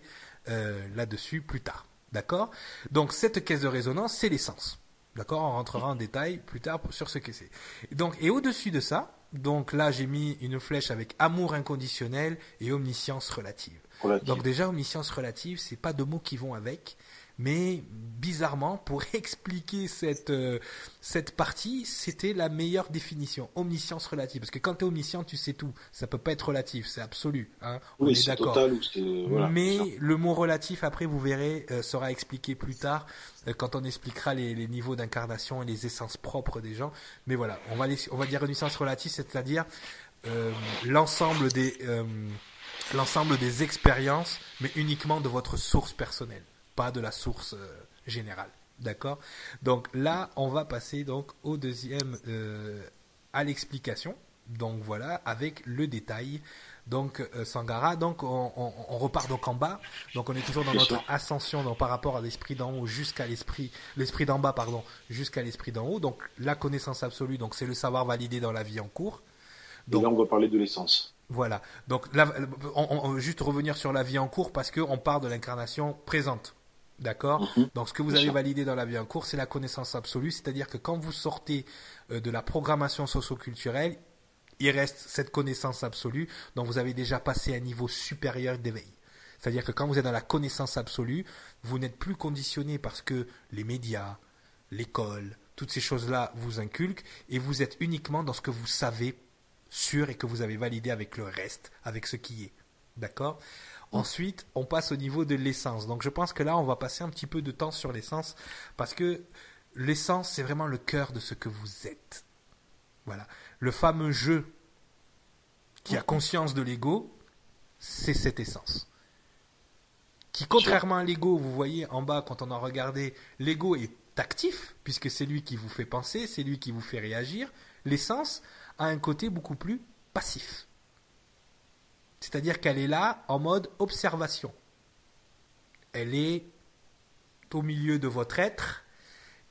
euh, là-dessus plus tard. D'accord? Donc cette caisse de résonance, c'est l'essence. D'accord? On rentrera en détail plus tard sur ce que c'est. Donc, et au-dessus de ça, donc là j'ai mis une flèche avec amour inconditionnel et omniscience relative.
Relative.
Donc déjà, omniscience relative, c'est pas deux mots qui vont avec. Mais bizarrement, pour expliquer cette euh, cette partie, c'était la meilleure définition, omniscience relative. Parce que quand tu es omniscient, tu sais tout. Ça peut pas être relatif, c'est absolu. Hein On
oui,
est
c'est
d'accord.
total ou c'est voilà.
Mais le mot relatif, après, vous verrez, euh, sera expliqué plus tard euh, quand on expliquera les, les niveaux d'incarnation et les essences propres des gens. Mais voilà, on va, les- on va dire omniscience relative, c'est-à-dire euh, l'ensemble des euh, l'ensemble des expériences, mais uniquement de votre source personnelle, pas de la source euh, générale. D'accord? Donc là, on va passer donc au deuxième euh, à l'explication. Donc voilà, avec le détail. Donc euh, Sangara, donc on, on- on repart donc en bas. Donc on est toujours dans notre ascension donc par rapport à l'esprit d'en haut jusqu'à l'esprit l'esprit d'en bas pardon, jusqu'à l'esprit d'en haut. Donc la connaissance absolue, donc c'est le savoir validé dans la vie en cours.
Et
Donc
là, on va parler de l'essence.
Voilà. Donc là, on, on- on- juste revenir sur la vie en cours parce que on part de l'incarnation présente. D'accord
Mhm.
Donc ce que vous avez validé dans la vie en cours, c'est la connaissance absolue, c'est-à-dire que quand vous sortez euh, de la programmation socioculturelle, il reste cette connaissance absolue dont vous avez déjà passé un niveau supérieur d'éveil. C'est-à-dire que quand vous êtes dans la connaissance absolue, vous n'êtes plus conditionné parce que les médias, l'école, toutes ces choses-là vous inculquent et vous êtes uniquement dans ce que vous savez sûr et que vous avez validé avec le reste, avec ce qui est. D'accord? Ensuite, on passe au niveau de l'essence. Donc je pense que là, on va passer un petit peu de temps sur l'essence parce que l'essence, c'est vraiment le cœur de ce que vous êtes. Voilà. Le fameux jeu qui a conscience de l'ego, c'est cette essence. Qui, contrairement à l'ego, vous voyez en bas, quand on a regardé, l'ego est actif, puisque c'est lui qui vous fait penser, c'est lui qui vous fait réagir. L'essence a un côté beaucoup plus passif. C'est-à-dire qu'elle est là en mode observation. Elle est au milieu de votre être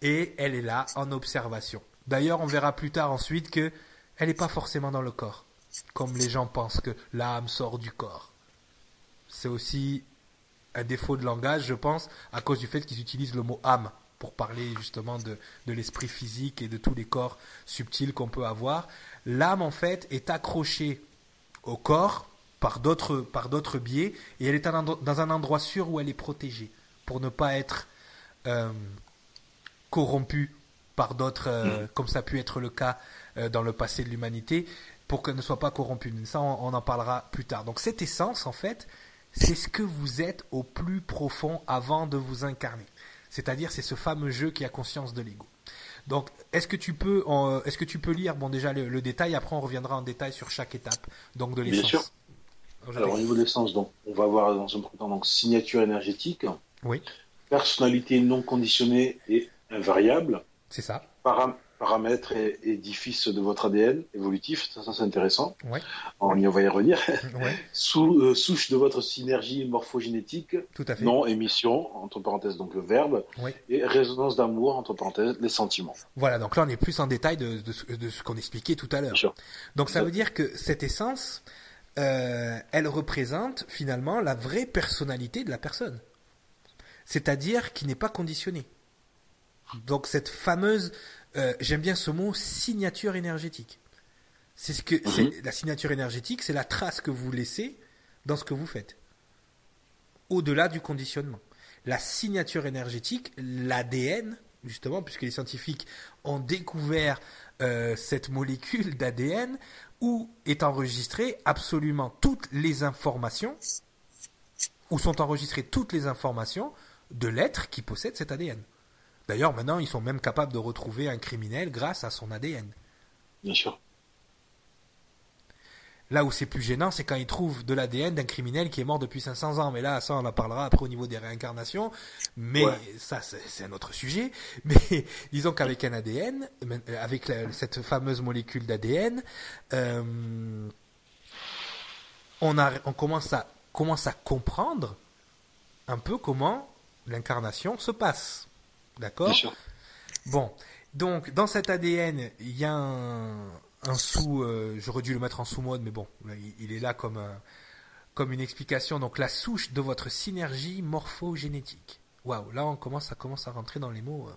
et elle est là en observation. D'ailleurs, on verra plus tard ensuite que elle n'est pas forcément dans le corps, comme les gens pensent que l'âme sort du corps. C'est aussi un défaut de langage, je pense, à cause du fait qu'ils utilisent le mot âme pour parler justement de, de l'esprit physique et de tous les corps subtils qu'on peut avoir. L'âme, en fait, est accrochée au corps par d'autres par d'autres biais et elle est dans un endroit sûr où elle est protégée pour ne pas être euh, corrompue par d'autres euh, comme ça a pu être le cas euh, dans le passé de l'humanité pour qu'elle ne soit pas corrompue. Mais ça on, on en parlera plus tard. Donc cette essence en fait c'est ce que vous êtes au plus profond avant de vous incarner. C'est-à-dire c'est ce fameux jeu qui a conscience de l'ego donc, est-ce que tu peux, est-ce que tu peux lire, bon déjà le, le détail, après on reviendra en détail sur chaque étape, donc de
Bien
l'essence.
sûr.
Je
Alors, au niveau de l'essence, donc, on va avoir dans un premier temps donc, signature énergétique,
Oui,
personnalité non conditionnée et invariable,
c'est ça.
param- paramètres et édifices de votre ADN évolutif, ça, ça, c'est intéressant,
Ouais,
on y va y revenir.
ouais,
Sous, euh, souche de votre synergie morphogénétique,
tout à fait.
non émission, entre parenthèses donc le verbe, et résonance d'amour, entre parenthèses les sentiments.
Voilà, donc là on est plus en détail de, de ce, de ce qu'on expliquait tout à l'heure. Donc ça veut dire que cette essence, euh, elle représente finalement la vraie personnalité de la personne. C'est-à-dire qui n'est pas conditionnée. Donc cette fameuse, euh, j'aime bien ce mot, signature énergétique. C'est ce que c'est la signature énergétique, c'est la trace que vous laissez dans ce que vous faites. Au-delà du conditionnement. La signature énergétique, l'ADN, justement, puisque les scientifiques ont découvert euh, cette molécule d'ADN où est enregistrée absolument toutes les informations, où sont enregistrées toutes les informations de l'être qui possède cet ADN. D'ailleurs, maintenant, ils sont même capables de retrouver un criminel grâce à son ADN.
Bien sûr.
Là où c'est plus gênant, c'est quand ils trouvent de l'ADN d'un criminel qui est mort depuis 500 ans. Mais là, ça, on en parlera après au niveau des réincarnations. Mais
Ouais.
ça, c'est un autre sujet. Mais disons qu'avec un ADN, euh, avec la- cette fameuse molécule d'ADN, euh, on, a, on commence, à, commence à comprendre un peu comment l'incarnation se passe. D'accord
Bien sûr.
Bon, donc dans cet ADN, il y a un, un sous, euh, j'aurais dû le mettre en sous-mode, mais bon, il, il est là comme, un- comme une explication. Donc la souche de votre synergie morphogénétique. Waouh, là on commence, ça commence à rentrer dans les mots. euh.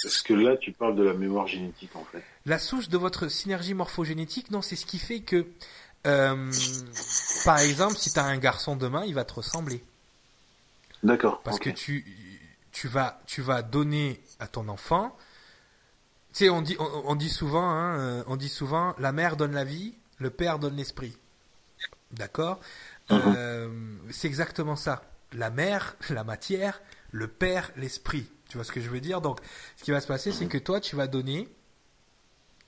Parce que là, tu parles de la mémoire génétique, en fait.
La souche de votre synergie morphogénétique, non, c'est ce qui fait que euh, par exemple, si tu as un garçon demain, il va te ressembler.
D'accord.
Parce que tu, tu vas, tu vas donner à ton enfant. Tu sais, on dit, on, on dit souvent, hein, euh, on dit souvent, la mère donne la vie, le père donne l'esprit. D'accord? Euh, c'est exactement ça. La mère, la matière, le père, l'esprit. Tu vois ce que je veux dire? Donc, ce qui va se passer, c'est que toi, tu vas donner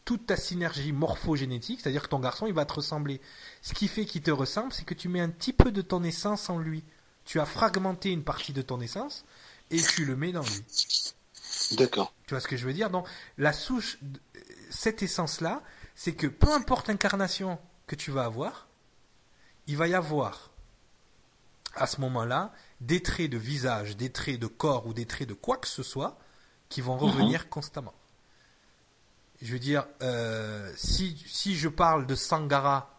toute ta synergie morphogénétique, c'est-à-dire que ton garçon, il va te ressembler. Ce qui fait qu'il te ressemble, c'est que tu mets un petit peu de ton essence en lui. Tu as fragmenté une partie de ton essence et tu le mets dans lui.
D'accord.
Tu vois ce que je veux dire? Donc, la souche, de- cette essence-là, c'est que peu importe l'incarnation que tu vas avoir, il va y avoir, à ce moment-là, des traits de visage, des traits de corps ou des traits de quoi que ce soit qui vont revenir constamment. Je veux dire, euh, si, si je parle de Sangara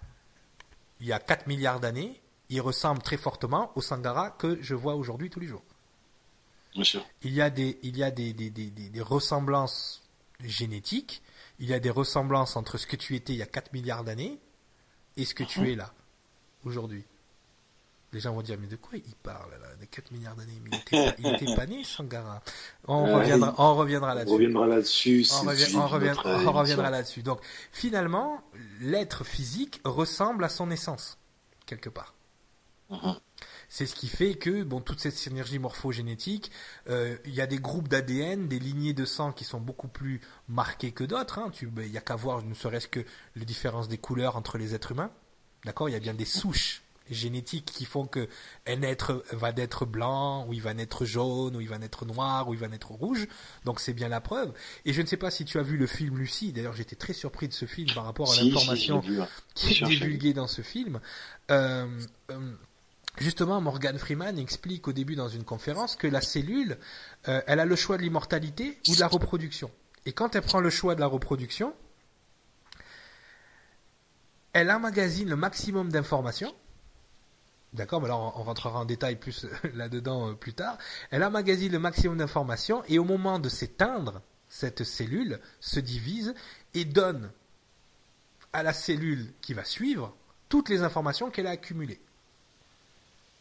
il y a 4 milliards d'années, il ressemble très fortement au Sangara que je vois aujourd'hui tous les jours
Bien sûr.
il y a des, il y a des, des, des, des- ressemblances génétiques, il y a des ressemblances entre ce que tu étais il y a 4 milliards d'années et ce que tu es là, aujourd'hui. Les gens vont dire, mais de quoi il parle là, de 4 milliards d'années? Mais il était, pas, il était pas né, Sangara. On
Ouais,
reviendra, on reviendra
On
là-dessus.
reviendra là-dessus.
On, on on reviendra là-dessus. Donc, finalement, l'être physique ressemble à son essence, quelque part.
Mhm.
C'est ce qui fait que, bon, toute cette synergie morphogénétique, euh, il y a des groupes d'ADN, des lignées de sang qui sont beaucoup plus marquées que d'autres. Hein. Tu- ben, Il y a qu'à voir, ne serait-ce que les différences des couleurs entre les êtres humains. D'accord? Il y a bien des souches génétiques qui font que un être va naître blanc, ou il va naître jaune, ou il va naître noir, ou il va naître rouge. Donc c'est bien la preuve. Et je ne sais pas si tu as vu le film Lucie. D'ailleurs, j'étais très surpris de ce film par rapport à
Si,
l'information
hein.
qui est
sûr, je l'ai vu.
divulgué dans ce film. Euh, euh, justement, Morgan Freeman explique au début dans une conférence que la cellule, euh, elle a le choix de l'immortalité ou de la reproduction. Et quand elle prend le choix de la reproduction, elle emmagasine le maximum d'informations. D'accord, mais là on rentrera en détail plus là-dedans euh, plus tard. Elle emmagasine le maximum d'informations et au moment de s'éteindre, cette cellule se divise et donne à la cellule qui va suivre toutes les informations qu'elle a accumulées.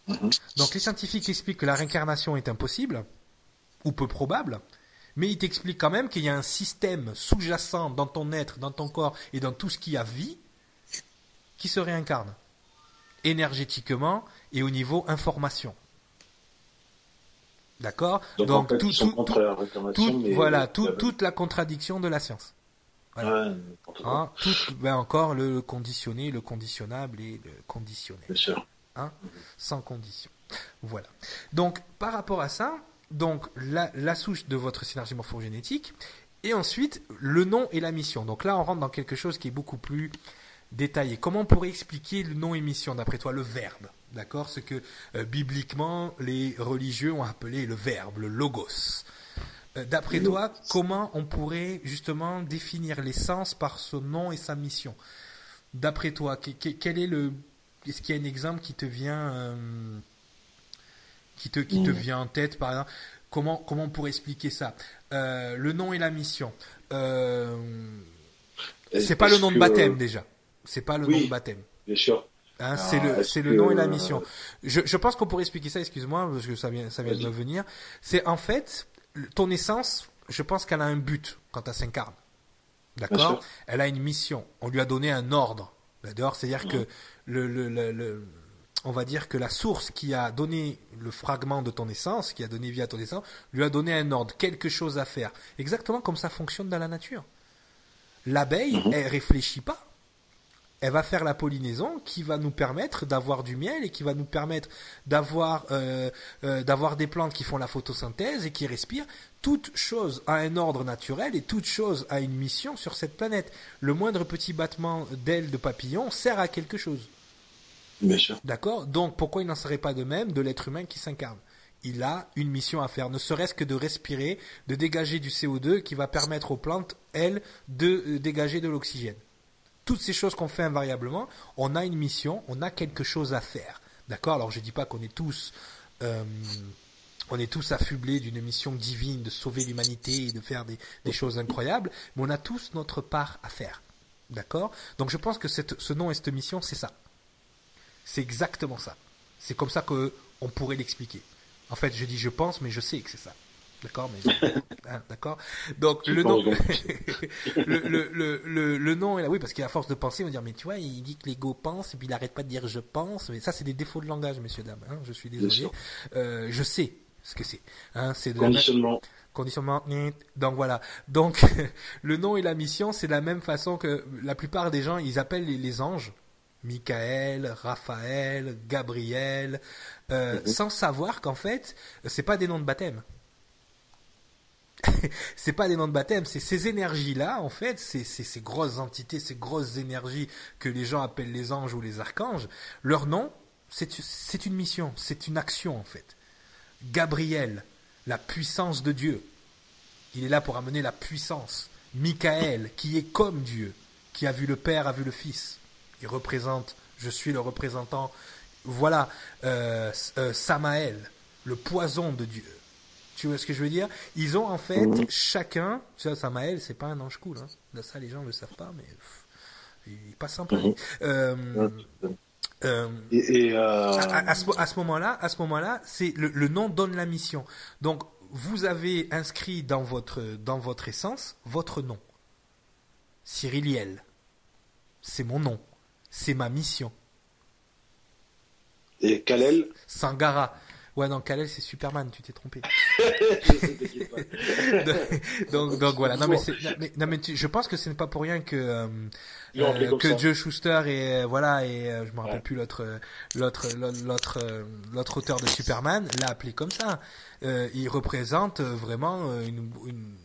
Mhm.
Donc les scientifiques expliquent que la réincarnation est impossible ou peu probable, mais ils t'expliquent quand même qu'il y a un système sous-jacent dans ton être, dans ton corps et dans tout ce qui a vie qui se réincarne énergétiquement et au niveau information. D'accord?
Donc, en fait, réclamation,
tout- voilà, tout- toute la contradiction de la science.
ouais.
Hein, tout, ben encore le conditionné, le conditionnable et le conditionnel,
Bien sûr.
Sans condition. Voilà. Donc, par rapport à ça, donc la, la souche de votre synergie morphogénétique, et ensuite le nom et la mission. Donc là, on rentre dans quelque chose qui est beaucoup plus détaillé. Comment on pourrait expliquer le nom et mission d'après toi, le verbe D'accord? Ce que euh, bibliquement les religieux ont appelé le verbe, le logos. Euh, D'après toi, comment on pourrait justement définir l'essence par son nom et sa mission? D'après toi, que- que- quel est le Est-ce qu'il y a un exemple qui te vient euh, qui te qui te vient en tête par exemple? Comment comment on pourrait expliquer ça? Euh, Le nom et la mission. Euh,
Et
c'est pas le nom de baptême
euh,
déjà. C'est pas le
oui.
nom de baptême.
Bien sûr.
Hein,
Ah,
c'est le, c'est le
que,
nom et la
euh,
mission. Je, je pense qu'on pourrait expliquer ça, excuse-moi, parce que ça vient, ça vient de me venir. C'est en fait, ton essence, je pense qu'elle a un but quand elle s'incarne. D'accord? Elle a une mission. On lui a donné un ordre. D'accord C'est-à-dire
Mhm.
que le, le, le, le- on va dire que la source qui a donné le fragment de ton essence, qui a donné vie à ton essence, lui a donné un ordre, quelque chose à faire. Exactement comme ça fonctionne dans la nature. L'abeille,
Mhm.
elle réfléchit pas. Elle va faire la pollinaison qui va nous permettre d'avoir du miel et qui va nous permettre d'avoir euh, euh, d'avoir des plantes qui font la photosynthèse et qui respirent. Toute chose a un ordre naturel et toute chose a une mission sur cette planète. Le moindre petit battement d'aile de papillon sert à quelque chose.
Bien sûr.
D'accord? Donc pourquoi il n'en serait pas de même de l'être humain qui s'incarne? Il a une mission à faire, ne serait-ce que de respirer, de dégager du CO2 qui va permettre aux plantes, elles, de euh, dégager de l'oxygène. Toutes ces choses qu'on fait invariablement, on a une mission, on a quelque chose à faire. D'accord? Alors je dis pas qu'on est tous euh, on est tous affublés d'une mission divine de sauver l'humanité et de faire des, choses incroyables, mais on a tous notre part à faire. D'accord? Donc je pense que ce nom et cette mission, c'est ça. C'est exactement ça. C'est comme ça que on pourrait l'expliquer. En fait, je dis je pense, mais je sais que c'est ça. D'accord, mais hein, d'accord. Donc le nom, le, le, le, le, nom est là. Oui, parce qu'à force de penser, on va dire mais tu vois, il dit que l'ego pense et puis il arrête pas de dire je pense. Mais ça, c'est des défauts de langage, messieurs dames. Hein, je suis désolé. Euh, je sais ce que c'est. Hein, c'est
conditionnement.
Conditionnement. Donc voilà. Donc le nom et la mission, c'est la même façon que la plupart des gens, ils appellent les, anges. Michael, Raphaël, Gabriel, euh, mhm. sans savoir qu'en fait, c'est pas des noms de baptême. c'est pas des noms de baptême, c'est ces énergies-là, en fait, c'est ces grosses entités, ces grosses énergies que les gens appellent les anges ou les archanges. Leur nom, c'est une mission, c'est une action, en fait. Gabriel, la puissance de Dieu. Il est là pour amener la puissance. Michael, qui est comme Dieu, qui a vu le Père, a vu le Fils. Il représente, je suis le représentant. Voilà, euh, euh, Samaël, le poison de Dieu. Tu vois ce que je veux dire? Ils ont en fait mhm. chacun, tu vois, Samaël, c'est pas un ange cool. Hein. Ça, les gens ne le savent pas, mais il passe sympa. Mhm. Euh, euh, et, euh... à, ce, à, ce, moment-là, à ce moment-là, c'est le, le, nom donne la mission. Donc, vous avez inscrit dans votre dans votre essence votre nom. Cyriliel. C'est mon nom. C'est ma mission.
Et Kalel
Sangara. Ouais, non, Kalel, c'est Superman, tu t'es trompé. donc, donc, voilà. Non, mais, mais, non, mais je pense que ce n'est pas pour rien que, euh, euh que Joe Schuster et, euh, voilà, et euh, je me rappelle plus l'autre, l'autre, l'autre, l'autre auteur de Superman l'a appelé comme ça. il représente vraiment une, une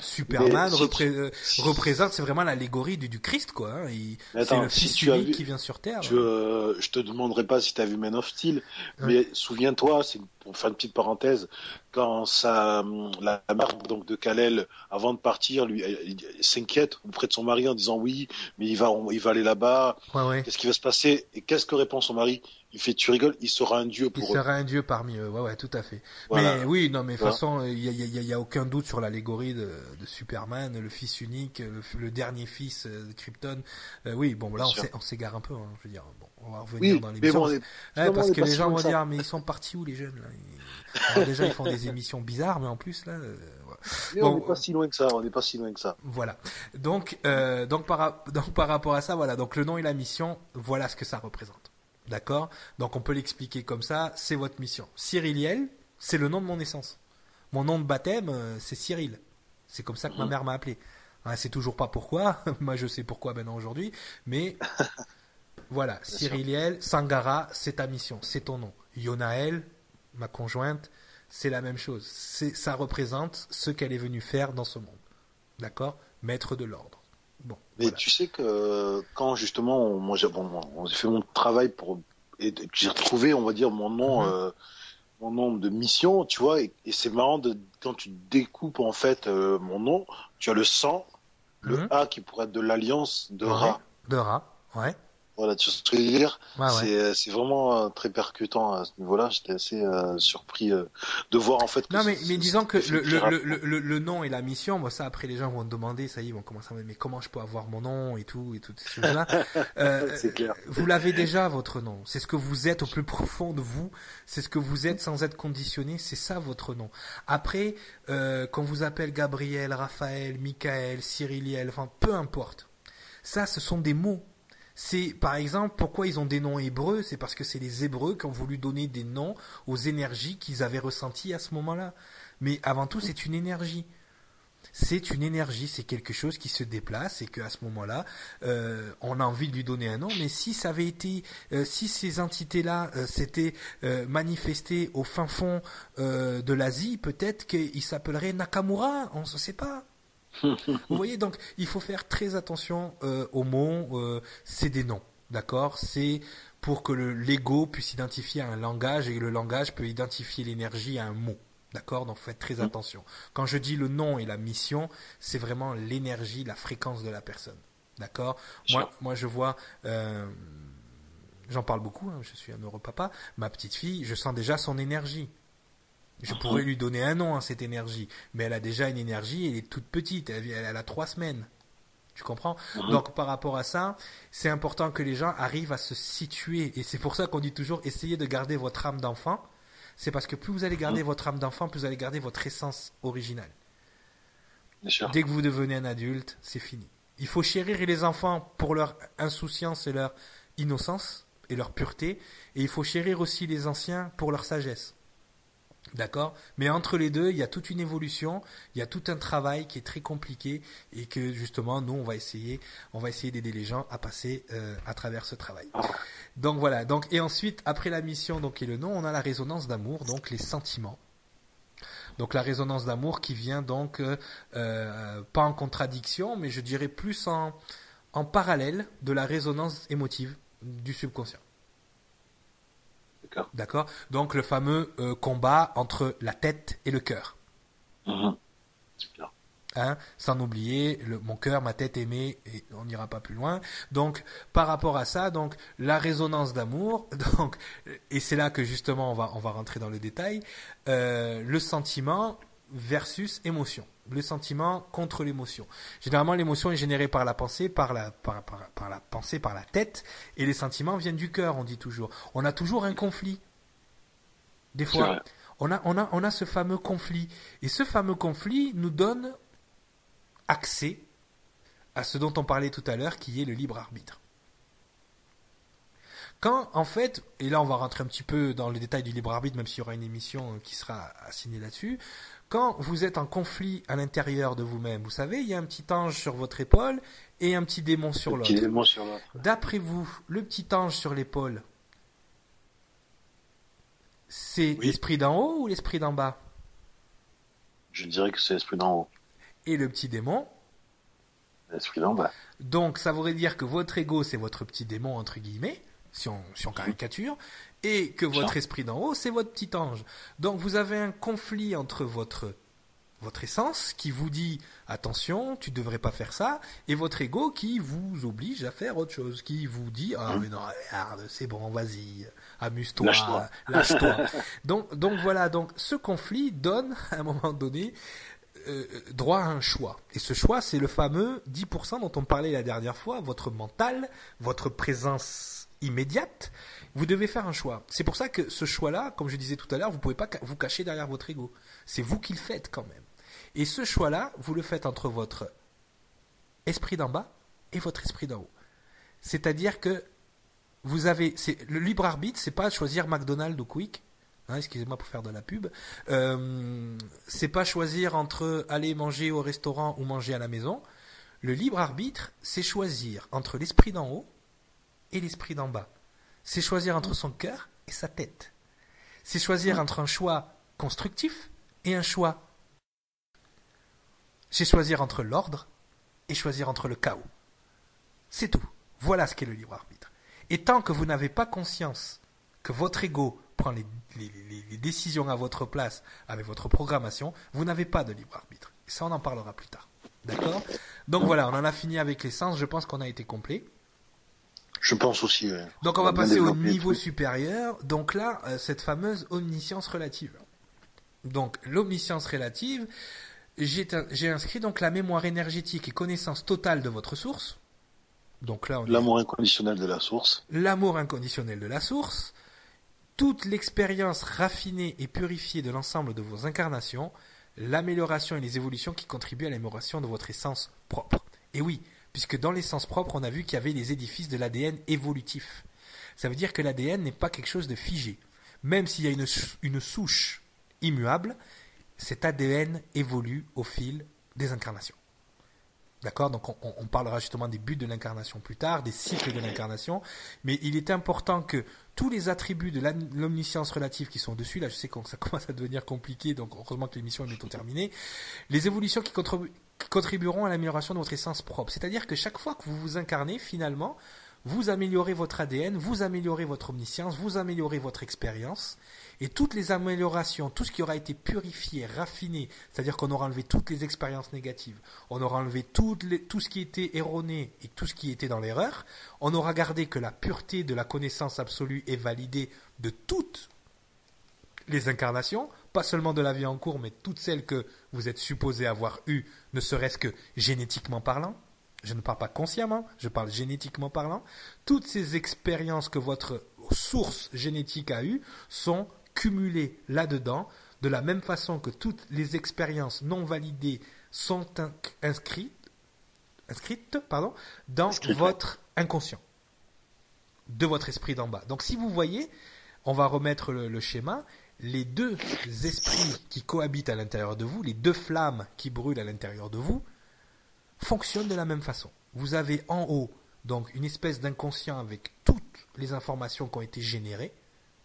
Superman euh, représente, c'est vraiment l'allégorie du, du, Christ, quoi. Hein. C'est le Fils unique qui vient sur Terre.
Je, euh, je te demanderai pas si tu as vu Man of Steel, mais souviens-toi, c'est pour faire une petite parenthèse, quand ça, la mère donc de Kalel, avant de partir, lui s'inquiète auprès de son mari en disant oui, mais il va, il va aller là-bas. Qu'est-ce qui va se passer? Et qu'est-ce que répond son mari? Il fait tu rigoles, il sera un dieu pour
il eux. Il sera un dieu parmi eux. Ouais, ouais, tout à fait. Mais oui, non, mais de toute façon, il y a, y, y a, aucun doute sur l'allégorie de, de, Superman, le fils unique, le, dernier fils euh, de Krypton. Euh, oui, bon, là, on s'égare un peu. Hein, je veux dire, bon, on va revenir dans l'émission. Bon, parce que les gens vont dire, mais ils sont partis où les jeunes là alors déjà, ils font des émissions bizarres, mais en plus là. Euh,
on n'est pas si loin que ça. On n'est pas si loin que ça.
Voilà. Donc, euh, donc par donc par rapport à ça, voilà. Donc le nom et la mission, voilà ce que ça représente. D'accord? Donc on peut l'expliquer comme ça. C'est votre mission. Cyriliel, c'est le nom de mon naissance. Mon nom de baptême, euh, c'est Cyril. C'est comme ça que ma mhm. mère m'a appelé. Hein, c'est toujours pas pourquoi. Moi, je sais pourquoi maintenant aujourd'hui. Mais voilà, Cyriliel, Sangara, c'est ta mission, c'est ton nom. Yonael, ma conjointe, c'est la même chose. Ça représente ce qu'elle est venue faire dans ce monde. D'accord? Maître de l'ordre. Bon.
Mais tu sais que quand justement, moi, j'ai, bon, fait mon travail pour et j'ai retrouvé, on va dire, mon nom, mm-hmm. euh, mon nom de mission, tu vois, et, c'est marrant de quand tu découpes en fait euh, mon nom, tu as le sang, le mm-hmm. A qui pourrait être de l'alliance de Ra.
De Ra, ouais.
Voilà, tu ce que je veux dire euh, C'est vraiment euh, très percutant à ce niveau-là. J'étais assez euh, surpris de voir en fait.
Que non, mais, mais disons que le, le, le, le, nom et la mission, moi ça après les gens vont te demander, ça y est, ils vont commencer à me dire mais comment je peux avoir mon nom et tout et toutes ces choses-là.
c'est clair.
Vous l'avez déjà votre nom. C'est ce que vous êtes au plus profond de vous. C'est ce que vous êtes sans être conditionné. C'est ça votre nom. Après, euh, qu'on vous appelle Gabriel, Raphaël, Michael, Cyriliel, enfin peu importe. Ça, ce sont des mots c'est, par exemple, pourquoi ils ont des noms hébreux, c'est parce que c'est les Hébreux qui ont voulu donner des noms aux énergies qu'ils avaient ressenties à ce moment-là. Mais avant tout, c'est une énergie. C'est une énergie, c'est quelque chose qui se déplace et qu'à ce moment-là, euh, on a envie de lui donner un nom. Mais si ça avait été, euh, si ces entités-là euh, s'étaient manifestées au fin fond de l'Asie, peut-être qu'ils s'appelleraient Nakamura. On ne sait pas. Vous voyez, donc il faut faire très attention euh, aux mots. Euh, c'est des noms, d'accord? C'est pour que l'ego puisse identifier un langage et le langage peut identifier l'énergie à un mot. D'accord? Donc faites très mm. attention. Quand je dis le nom et la mission, c'est vraiment l'énergie, la fréquence de la personne. D'accord? Moi, moi, je vois, euh, j'en parle beaucoup, hein, je suis un heureux papa, ma petite fille, je sens déjà son énergie. Je pourrais lui donner un nom à cette énergie, mais elle a déjà une énergie, elle est toute petite, elle, a trois semaines. Tu comprends?
Mhm.
Donc par rapport à ça, c'est important que les gens arrivent à se situer. Et c'est pour ça qu'on dit toujours essayez de garder votre âme d'enfant. C'est parce que plus vous allez garder votre âme d'enfant, plus vous allez garder votre essence originale.
Bien sûr.
Dès que vous devenez un adulte, c'est fini. Il faut chérir les enfants pour leur insouciance et leur innocence et leur pureté. Et il faut chérir aussi les anciens pour leur sagesse. D'accord? Mais entre les deux, il y a toute une évolution, il y a tout un travail qui est très compliqué et que justement, nous, on va essayer, on va essayer d'aider les gens à passer euh, à travers ce travail. Donc voilà. Donc et ensuite, après la mission, donc et le nom, on a la résonance d'amour, donc les sentiments. Donc la résonance d'amour qui vient donc euh, pas en contradiction, mais je dirais plus en en parallèle de la résonance émotive du subconscient.
D'accord.
D'accord Donc le fameux euh, combat entre la tête et le cœur.
Bien.
Hein, sans oublier le, mon cœur, ma tête aimée, et on n'ira pas plus loin. Donc, par rapport à ça, donc la résonance d'amour, donc, et c'est là que justement on va on va rentrer dans le détail, euh, le sentiment versus émotion, le sentiment contre l'émotion. Généralement, l'émotion est générée par la pensée, par la par, par, par la pensée, par la tête, et les sentiments viennent du cœur. On dit toujours. On a toujours un conflit. Des fois, on a, on, a, on a ce fameux conflit. Et ce fameux conflit nous donne accès à ce dont on parlait tout à l'heure, qui est le libre arbitre. Quand, en fait, et là on va rentrer un petit peu dans le détail du libre arbitre, même s'il y aura une émission euh, qui sera assignée là-dessus, quand vous êtes en conflit à l'intérieur de vous-même, vous savez, il y a un petit ange sur votre épaule et un petit démon sur l'autre.
élément sur l'autre.
D'après vous, le petit ange sur l'épaule, c'est
Oui.
l'esprit d'en haut ou l'esprit d'en bas?
Je dirais que c'est l'esprit d'en haut.
Et le petit démon,
L'esprit d'en bas.
Donc, ça voudrait dire que votre ego, c'est votre petit démon, entre guillemets, si on, si on caricature, et que votre esprit d'en haut, c'est votre petit ange. Donc, vous avez un conflit entre votre, votre essence, qui vous dit, attention, tu devrais pas faire ça, et votre ego qui vous oblige à faire autre chose, qui vous dit, ah, mais non, regarde, c'est bon, vas-y, amuse-toi,
Lâche-toi.
lâche-toi. donc, donc voilà, donc, ce conflit donne, à un moment donné, euh, droit à un choix. Et ce choix, c'est le fameux 10% dont on parlait la dernière fois, votre mental, votre présence immédiate. Vous devez faire un choix. C'est pour ça que ce choix-là, comme je disais tout à l'heure, vous pouvez pas vous cacher derrière votre ego. C'est vous qui le faites quand même. Et ce choix-là, vous le faites entre votre esprit d'en bas et votre esprit d'en haut. C'est-à-dire que vous avez, le libre arbitre, c'est pas choisir McDonald's ou Quick. Hein, excusez-moi pour faire de la pub. Euh, c'est pas choisir entre aller manger au restaurant ou manger à la maison. Le libre arbitre, c'est choisir entre l'esprit d'en haut et l'esprit d'en bas. C'est choisir entre son cœur et sa tête. C'est choisir entre un choix constructif et un choix. C'est choisir entre l'ordre et choisir entre le chaos. C'est tout. Voilà ce qu'est le libre arbitre. Et tant que vous n'avez pas conscience que votre ego prend les, décisions à votre place avec votre programmation, vous n'avez pas de libre arbitre. Ça, on en parlera plus tard. D'accord? Donc voilà, on en a fini avec les sens. Je pense qu'on a été complet.
Je pense aussi. ouais.
Donc on va passer au niveau supérieur. Donc là, euh, cette fameuse omniscience relative. Donc l'omniscience relative, j'ai inscrit donc la mémoire énergétique et connaissance totale de votre source. Donc là,
L'amour inconditionnel de la source.
l'amour inconditionnel de la source, toute l'expérience raffinée et purifiée de l'ensemble de vos incarnations, l'amélioration et les évolutions qui contribuent à l'amélioration de votre essence propre. Et oui, puisque dans l'essence propre, on a vu qu'il y avait les édifices de l'ADN évolutif. Ça veut dire que l'ADN n'est pas quelque chose de figé. Même s'il y a une, sou- une souche immuable, cet ADN évolue au fil des incarnations. D'accord? Donc on, parlera justement des buts de l'incarnation plus tard, des cycles de l'incarnation, mais il est important que tous les attributs de l'omniscience relative qui sont dessus, là je sais que ça commence à devenir compliqué, donc heureusement que l'émission est bientôt terminée, les évolutions qui, contribu- qui contribueront à l'amélioration de votre essence propre. C'est-à-dire que chaque fois que vous vous incarnez, finalement, vous améliorez votre ADN, vous améliorez votre omniscience, vous améliorez votre expérience, et toutes les améliorations, tout ce qui aura été purifié, raffiné, c'est-à-dire qu'on aura enlevé toutes les expériences négatives, on aura enlevé tout ce qui était erroné et tout ce qui était dans l'erreur, on aura gardé que la pureté de la connaissance absolue est validée de toutes les incarnations, pas seulement de la vie en cours, mais toutes celles que vous êtes supposé avoir eues, ne serait-ce que génétiquement parlant. je ne parle pas consciemment, je parle génétiquement parlant, toutes ces expériences que votre source génétique a eues sont cumulées là-dedans, de la même façon que toutes les expériences non validées sont inscrites, inscrites pardon, dans votre inconscient, de votre esprit d'en bas. Donc si vous voyez, on va remettre le, schéma, les deux esprits qui cohabitent à l'intérieur de vous, les deux flammes qui brûlent à l'intérieur de vous, fonctionnent de la même façon. Vous avez en haut donc une espèce d'inconscient avec toutes les informations qui ont été générées,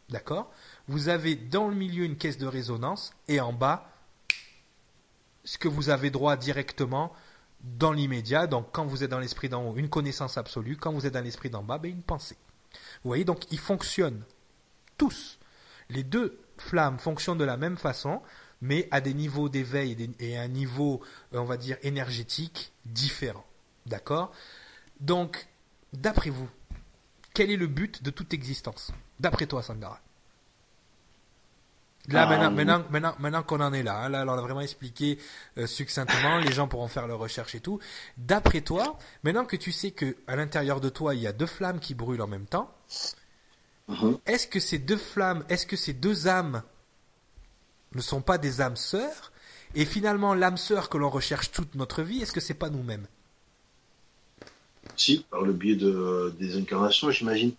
d'accord? Vous avez dans le milieu une caisse de résonance et en bas ce que vous avez droit directement dans l'immédiat. Donc quand vous êtes dans l'esprit d'en haut, une connaissance absolue, quand vous êtes dans l'esprit d'en bas, ben, une pensée. Vous voyez, donc ils fonctionnent tous. Les deux flammes fonctionnent de la même façon, mais à des niveaux d'éveil et à un niveau, on va dire, énergétique différent. D'accord? Donc, d'après vous, quel est le but de toute existence D'après toi, Sangara Là, ah, maintenant, maintenant, maintenant, qu'on en est là, hein, là, on a vraiment expliqué euh, succinctement, les gens pourront faire leurs recherches et tout. D'après toi, maintenant que tu sais que à l'intérieur de toi, il y a deux flammes qui brûlent en même temps, Mhm. Est-ce que ces deux flammes, est-ce que ces deux âmes ne sont pas des âmes sœurs Et finalement, l'âme sœur que l'on recherche toute notre vie, est-ce que c'est pas nous-mêmes
Si, par le biais de, des incarnations, j'imagine.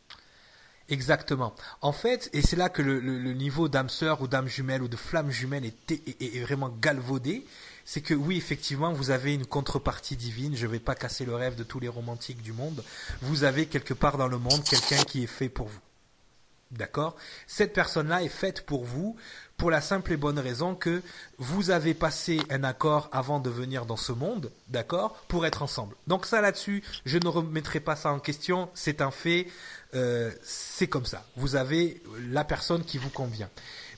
Exactement. En fait, et c'est là que le, niveau d'âme sœur ou d'âme jumelle ou de flamme jumelle est, est, vraiment galvaudé. C'est que oui, effectivement, vous avez une contrepartie divine. Je ne vais pas casser le rêve de tous les romantiques du monde. Vous avez quelque part dans le monde quelqu'un qui est fait pour vous. D'accord? Cette personne-là est faite pour vous pour la simple et bonne raison que vous avez passé un accord avant de venir dans ce monde, d'accord? Pour être ensemble. Donc ça là-dessus, je ne remettrai pas ça en question, c'est un fait, euh, c'est comme ça. Vous avez la personne qui vous convient.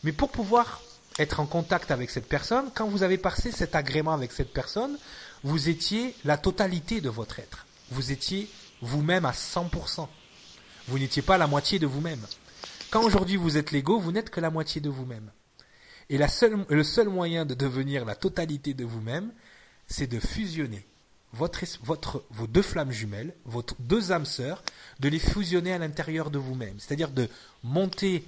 Mais pour pouvoir être en contact avec cette personne, quand vous avez passé cet agrément avec cette personne, vous étiez la totalité de votre être. Vous étiez vous-même à 100%. Vous n'étiez pas la moitié de vous-même. Quand aujourd'hui vous êtes l'ego, vous n'êtes que la moitié de vous-même. Et le seul moyen de devenir la totalité de vous-même, c'est de fusionner vos deux flammes jumelles, vos deux âmes sœurs, de les fusionner à l'intérieur de vous-même. C'est-à-dire de monter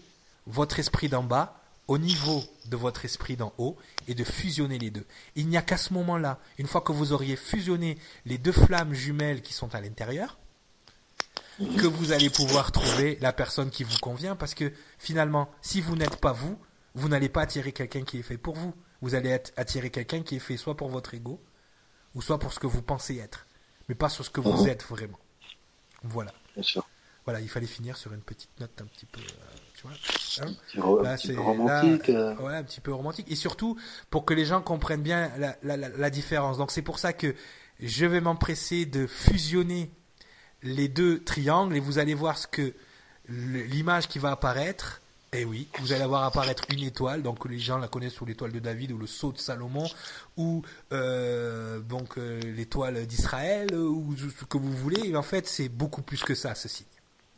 votre esprit d'en bas au niveau de votre esprit d'en haut et de fusionner les deux. Il n'y a qu'à ce moment-là, une fois que vous auriez fusionné les deux flammes jumelles qui sont à l'intérieur, que vous allez pouvoir trouver la personne qui vous convient parce que finalement, si vous n'êtes pas vous, vous n'allez pas attirer quelqu'un qui est fait pour vous. Vous allez attirer quelqu'un qui est fait soit pour votre ego ou soit pour ce que vous pensez être, mais pas sur ce que vous mhm. êtes vraiment. Voilà.
Bien sûr.
Voilà, il fallait finir sur une petite note un petit peu, euh, tu vois,
hein un petit peu romantique. Euh.
ouais, un petit peu romantique. Et surtout, pour que les gens comprennent bien la, la, la différence. Donc c'est pour ça que je vais m'empresser de fusionner les deux triangles et vous allez voir ce que l'image qui va apparaître. Et eh oui, vous allez voir apparaître une étoile, donc les gens la connaissent sous l'étoile de David ou le sceau de Salomon ou euh, donc euh, l'étoile d'Israël ou ce que vous voulez. Et en fait, c'est beaucoup plus que ça, ce signe.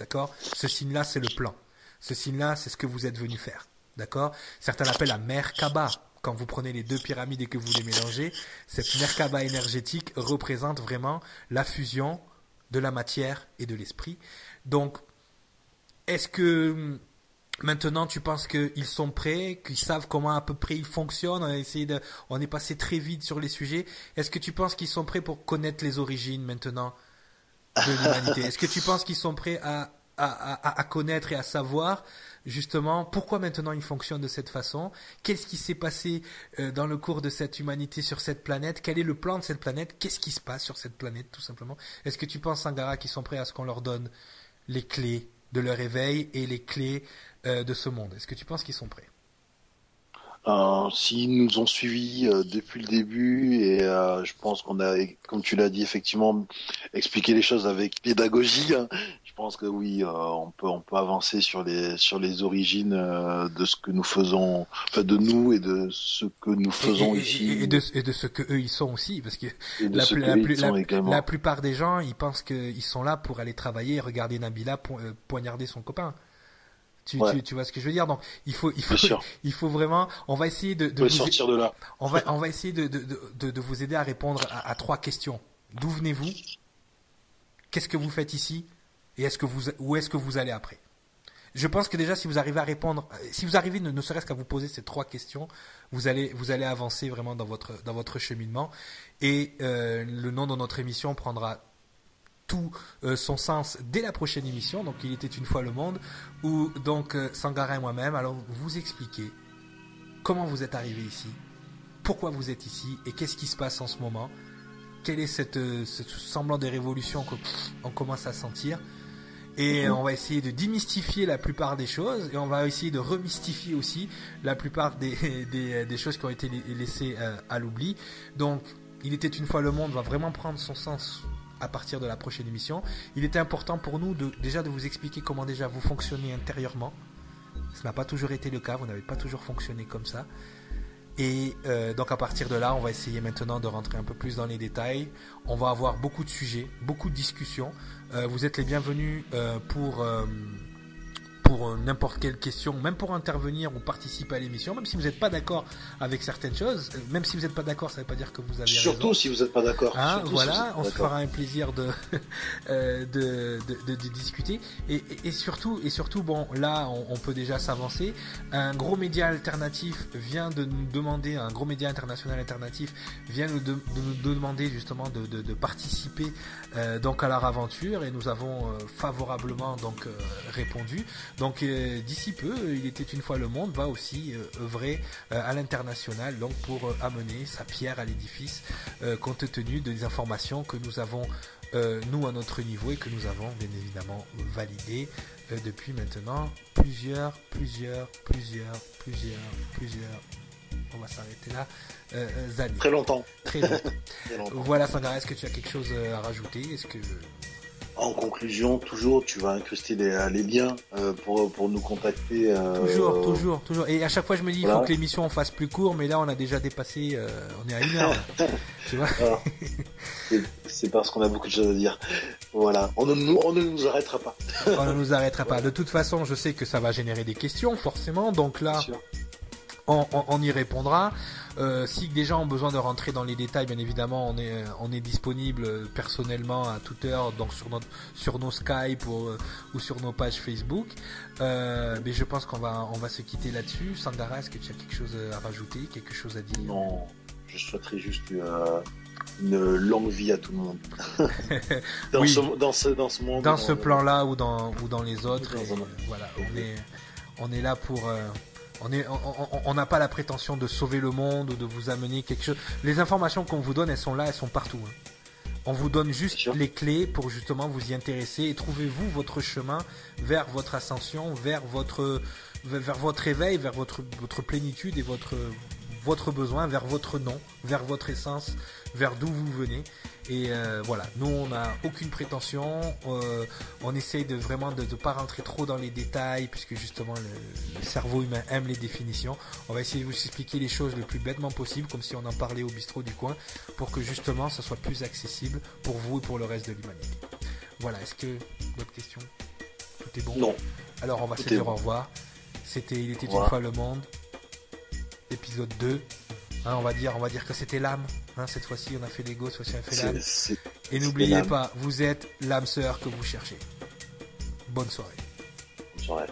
D'accord? Ce signe-là, c'est le plan. Ce signe-là, c'est ce que vous êtes venu faire. D'accord? Certains l'appellent la Merkaba. Quand vous prenez les deux pyramides et que vous les mélangez, cette Merkaba énergétique représente vraiment la fusion de la matière et de l'esprit. Donc, est-ce que maintenant tu penses qu'ils sont prêts, qu'ils savent comment à peu près ils fonctionnent On a essayé de, on est passé très vite sur les sujets. Est-ce que tu penses qu'ils sont prêts pour connaître les origines maintenant de l'humanité? Est-ce que tu penses qu'ils sont prêts à, à, à, connaître et à savoir justement pourquoi maintenant il fonctionne de cette façon, qu'est-ce qui s'est passé euh, dans le cours de cette humanité sur cette planète, quel est le plan de cette planète, qu'est-ce qui se passe sur cette planète tout simplement? Est-ce que tu penses, Sangara, qu'ils sont prêts à ce qu'on leur donne les clés de leur éveil et les clés euh, de ce monde? Est-ce que tu penses qu'ils sont prêts?
Euh, S'ils nous ont suivis euh, depuis le début et je pense qu'on a, comme tu l'as dit, effectivement expliqué les choses avec pédagogie. Hein, pense que oui, euh, on peut on peut avancer sur les sur les origines euh, de ce que nous faisons, enfin de nous et de ce que nous faisons ici.
et, de et de ce que eux ils sont aussi, parce que la, la, la, plupart des gens ils pensent qu'ils sont là pour aller travailler, et regarder Nabila euh, poignarder son copain. Tu, tu, tu, vois ce que je veux dire? Donc il faut il faut il faut vraiment on va essayer de, de
vous, sortir de là.
on va on va essayer de de, de, de vous aider à répondre à, à trois questions. D'où venez-vous? Qu'est-ce que vous faites ici? Et où est-ce que vous allez après? Je pense que déjà, si vous arrivez à répondre, si vous arrivez ne, serait-ce qu'à vous poser ces trois questions, vous allez, vous allez avancer vraiment dans votre, dans votre cheminement. Et euh, le nom de notre émission prendra tout euh, son sens dès la prochaine émission. Donc, il était une fois le monde, où donc euh, Sangara et moi-même allons vous expliquer comment vous êtes arrivé ici, pourquoi vous êtes ici et qu'est-ce qui se passe en ce moment. Quel est cette, ce semblant de révolution qu'on commence à sentir et on va essayer de démystifier la plupart des choses et on va essayer de remystifier aussi la plupart des, des, choses qui ont été laissées euh, à l'oubli. Donc, il était une fois le monde va vraiment prendre son sens à partir de la prochaine émission. Il était important pour nous de, déjà de vous expliquer comment déjà vous fonctionnez intérieurement. Ce n'a pas toujours été le cas, vous n'avez pas toujours fonctionné comme ça. Et euh, donc à partir de là, on va essayer maintenant de rentrer un peu plus dans les détails. On va avoir beaucoup de sujets, beaucoup de discussions. Euh, vous êtes les bienvenus euh, pour pour euh, n'importe quelle question, même pour intervenir ou participer à l'émission, même si vous n'êtes pas d'accord avec certaines choses, euh, même si vous n'êtes pas d'accord, ça ne veut pas dire que vous avez
Surtout si vous n'êtes pas d'accord.
Hein, voilà, on se fera un plaisir de, euh, de, de, de, discuter. Et, et, surtout, et surtout, bon, là, on, on peut déjà s'avancer. Un gros média alternatif vient de nous demander, un gros média international alternatif vient de, de nous demander justement de, de, de participer euh, donc à leur aventure et nous avons favorablement donc répondu. Donc euh, d'ici peu, il était une fois le monde va aussi euh, œuvrer euh, à l'international donc pour amener sa pierre à l'édifice compte tenu des informations que nous avons nous à notre niveau et que nous avons bien évidemment validées depuis maintenant plusieurs, plusieurs, plusieurs, plusieurs, plusieurs. On va s'arrêter là.
Très longtemps.
Très longtemps. Voilà, Sandra, est-ce que tu as quelque chose à rajouter? Est-ce que
en conclusion, toujours, tu vas incruster les, les liens euh, pour, pour nous contacter.
Euh, toujours, toujours, toujours. Et à chaque fois, je me dis, il faut que l'émission en fasse plus court, mais là, on a déjà dépassé, euh, on est à une heure. tu vois
C'est parce qu'on a beaucoup de choses à dire. Voilà, on ne, nous, on ne nous arrêtera pas.
on ne nous arrêtera pas. De toute façon, je sais que ça va générer des questions, forcément. Donc là, on, on, on, y répondra. Euh, si des gens ont besoin de rentrer dans les détails, bien évidemment, on est on est disponible personnellement à toute heure, donc sur notre sur nos Skype ou, ou sur nos pages Facebook. Euh, mais je pense qu'on va on va se quitter là-dessus. Sandara, est-ce que tu as quelque chose à rajouter, quelque chose à dire?
Non, je souhaiterais juste euh, une longue vie à tout le monde. dans,
oui.
ce, dans ce dans ce monde.
Dans ce plan-là ou dans ou dans les autres. Et, voilà, on est on est là pour on n'a pas la prétention de sauver le monde ou de vous amener quelque chose. Les informations qu'on vous donne, elles sont là, elles sont partout. Hein. On vous donne juste les clés pour justement vous y intéresser et trouvez-vous votre chemin vers votre ascension, vers votre vers votre éveil, vers votre votre plénitude et votre votre besoin, vers votre nom, vers votre essence, vers d'où vous venez. Et euh, voilà, nous on n'a aucune prétention, euh, on essaye de vraiment de ne pas rentrer trop dans les détails puisque justement le, le, cerveau humain aime les définitions. On va essayer de vous expliquer les choses le plus bêtement possible, comme si on en parlait au bistrot du coin, pour que justement ça soit plus accessible pour vous et pour le reste de l'humanité. Voilà, est-ce que votre question Tout est bon?
Non.
Alors on va se dire bon. au revoir. C'était Il était une fois le monde, épisode 2. Hein, on va dire, on va dire que c'était l'âme. Hein, cette fois-ci, on a fait l'ego, cette fois-ci, on a fait l'âme. Et n'oubliez pas, vous êtes l'âme sœur que vous cherchez. Bonne soirée.
Bonne soirée.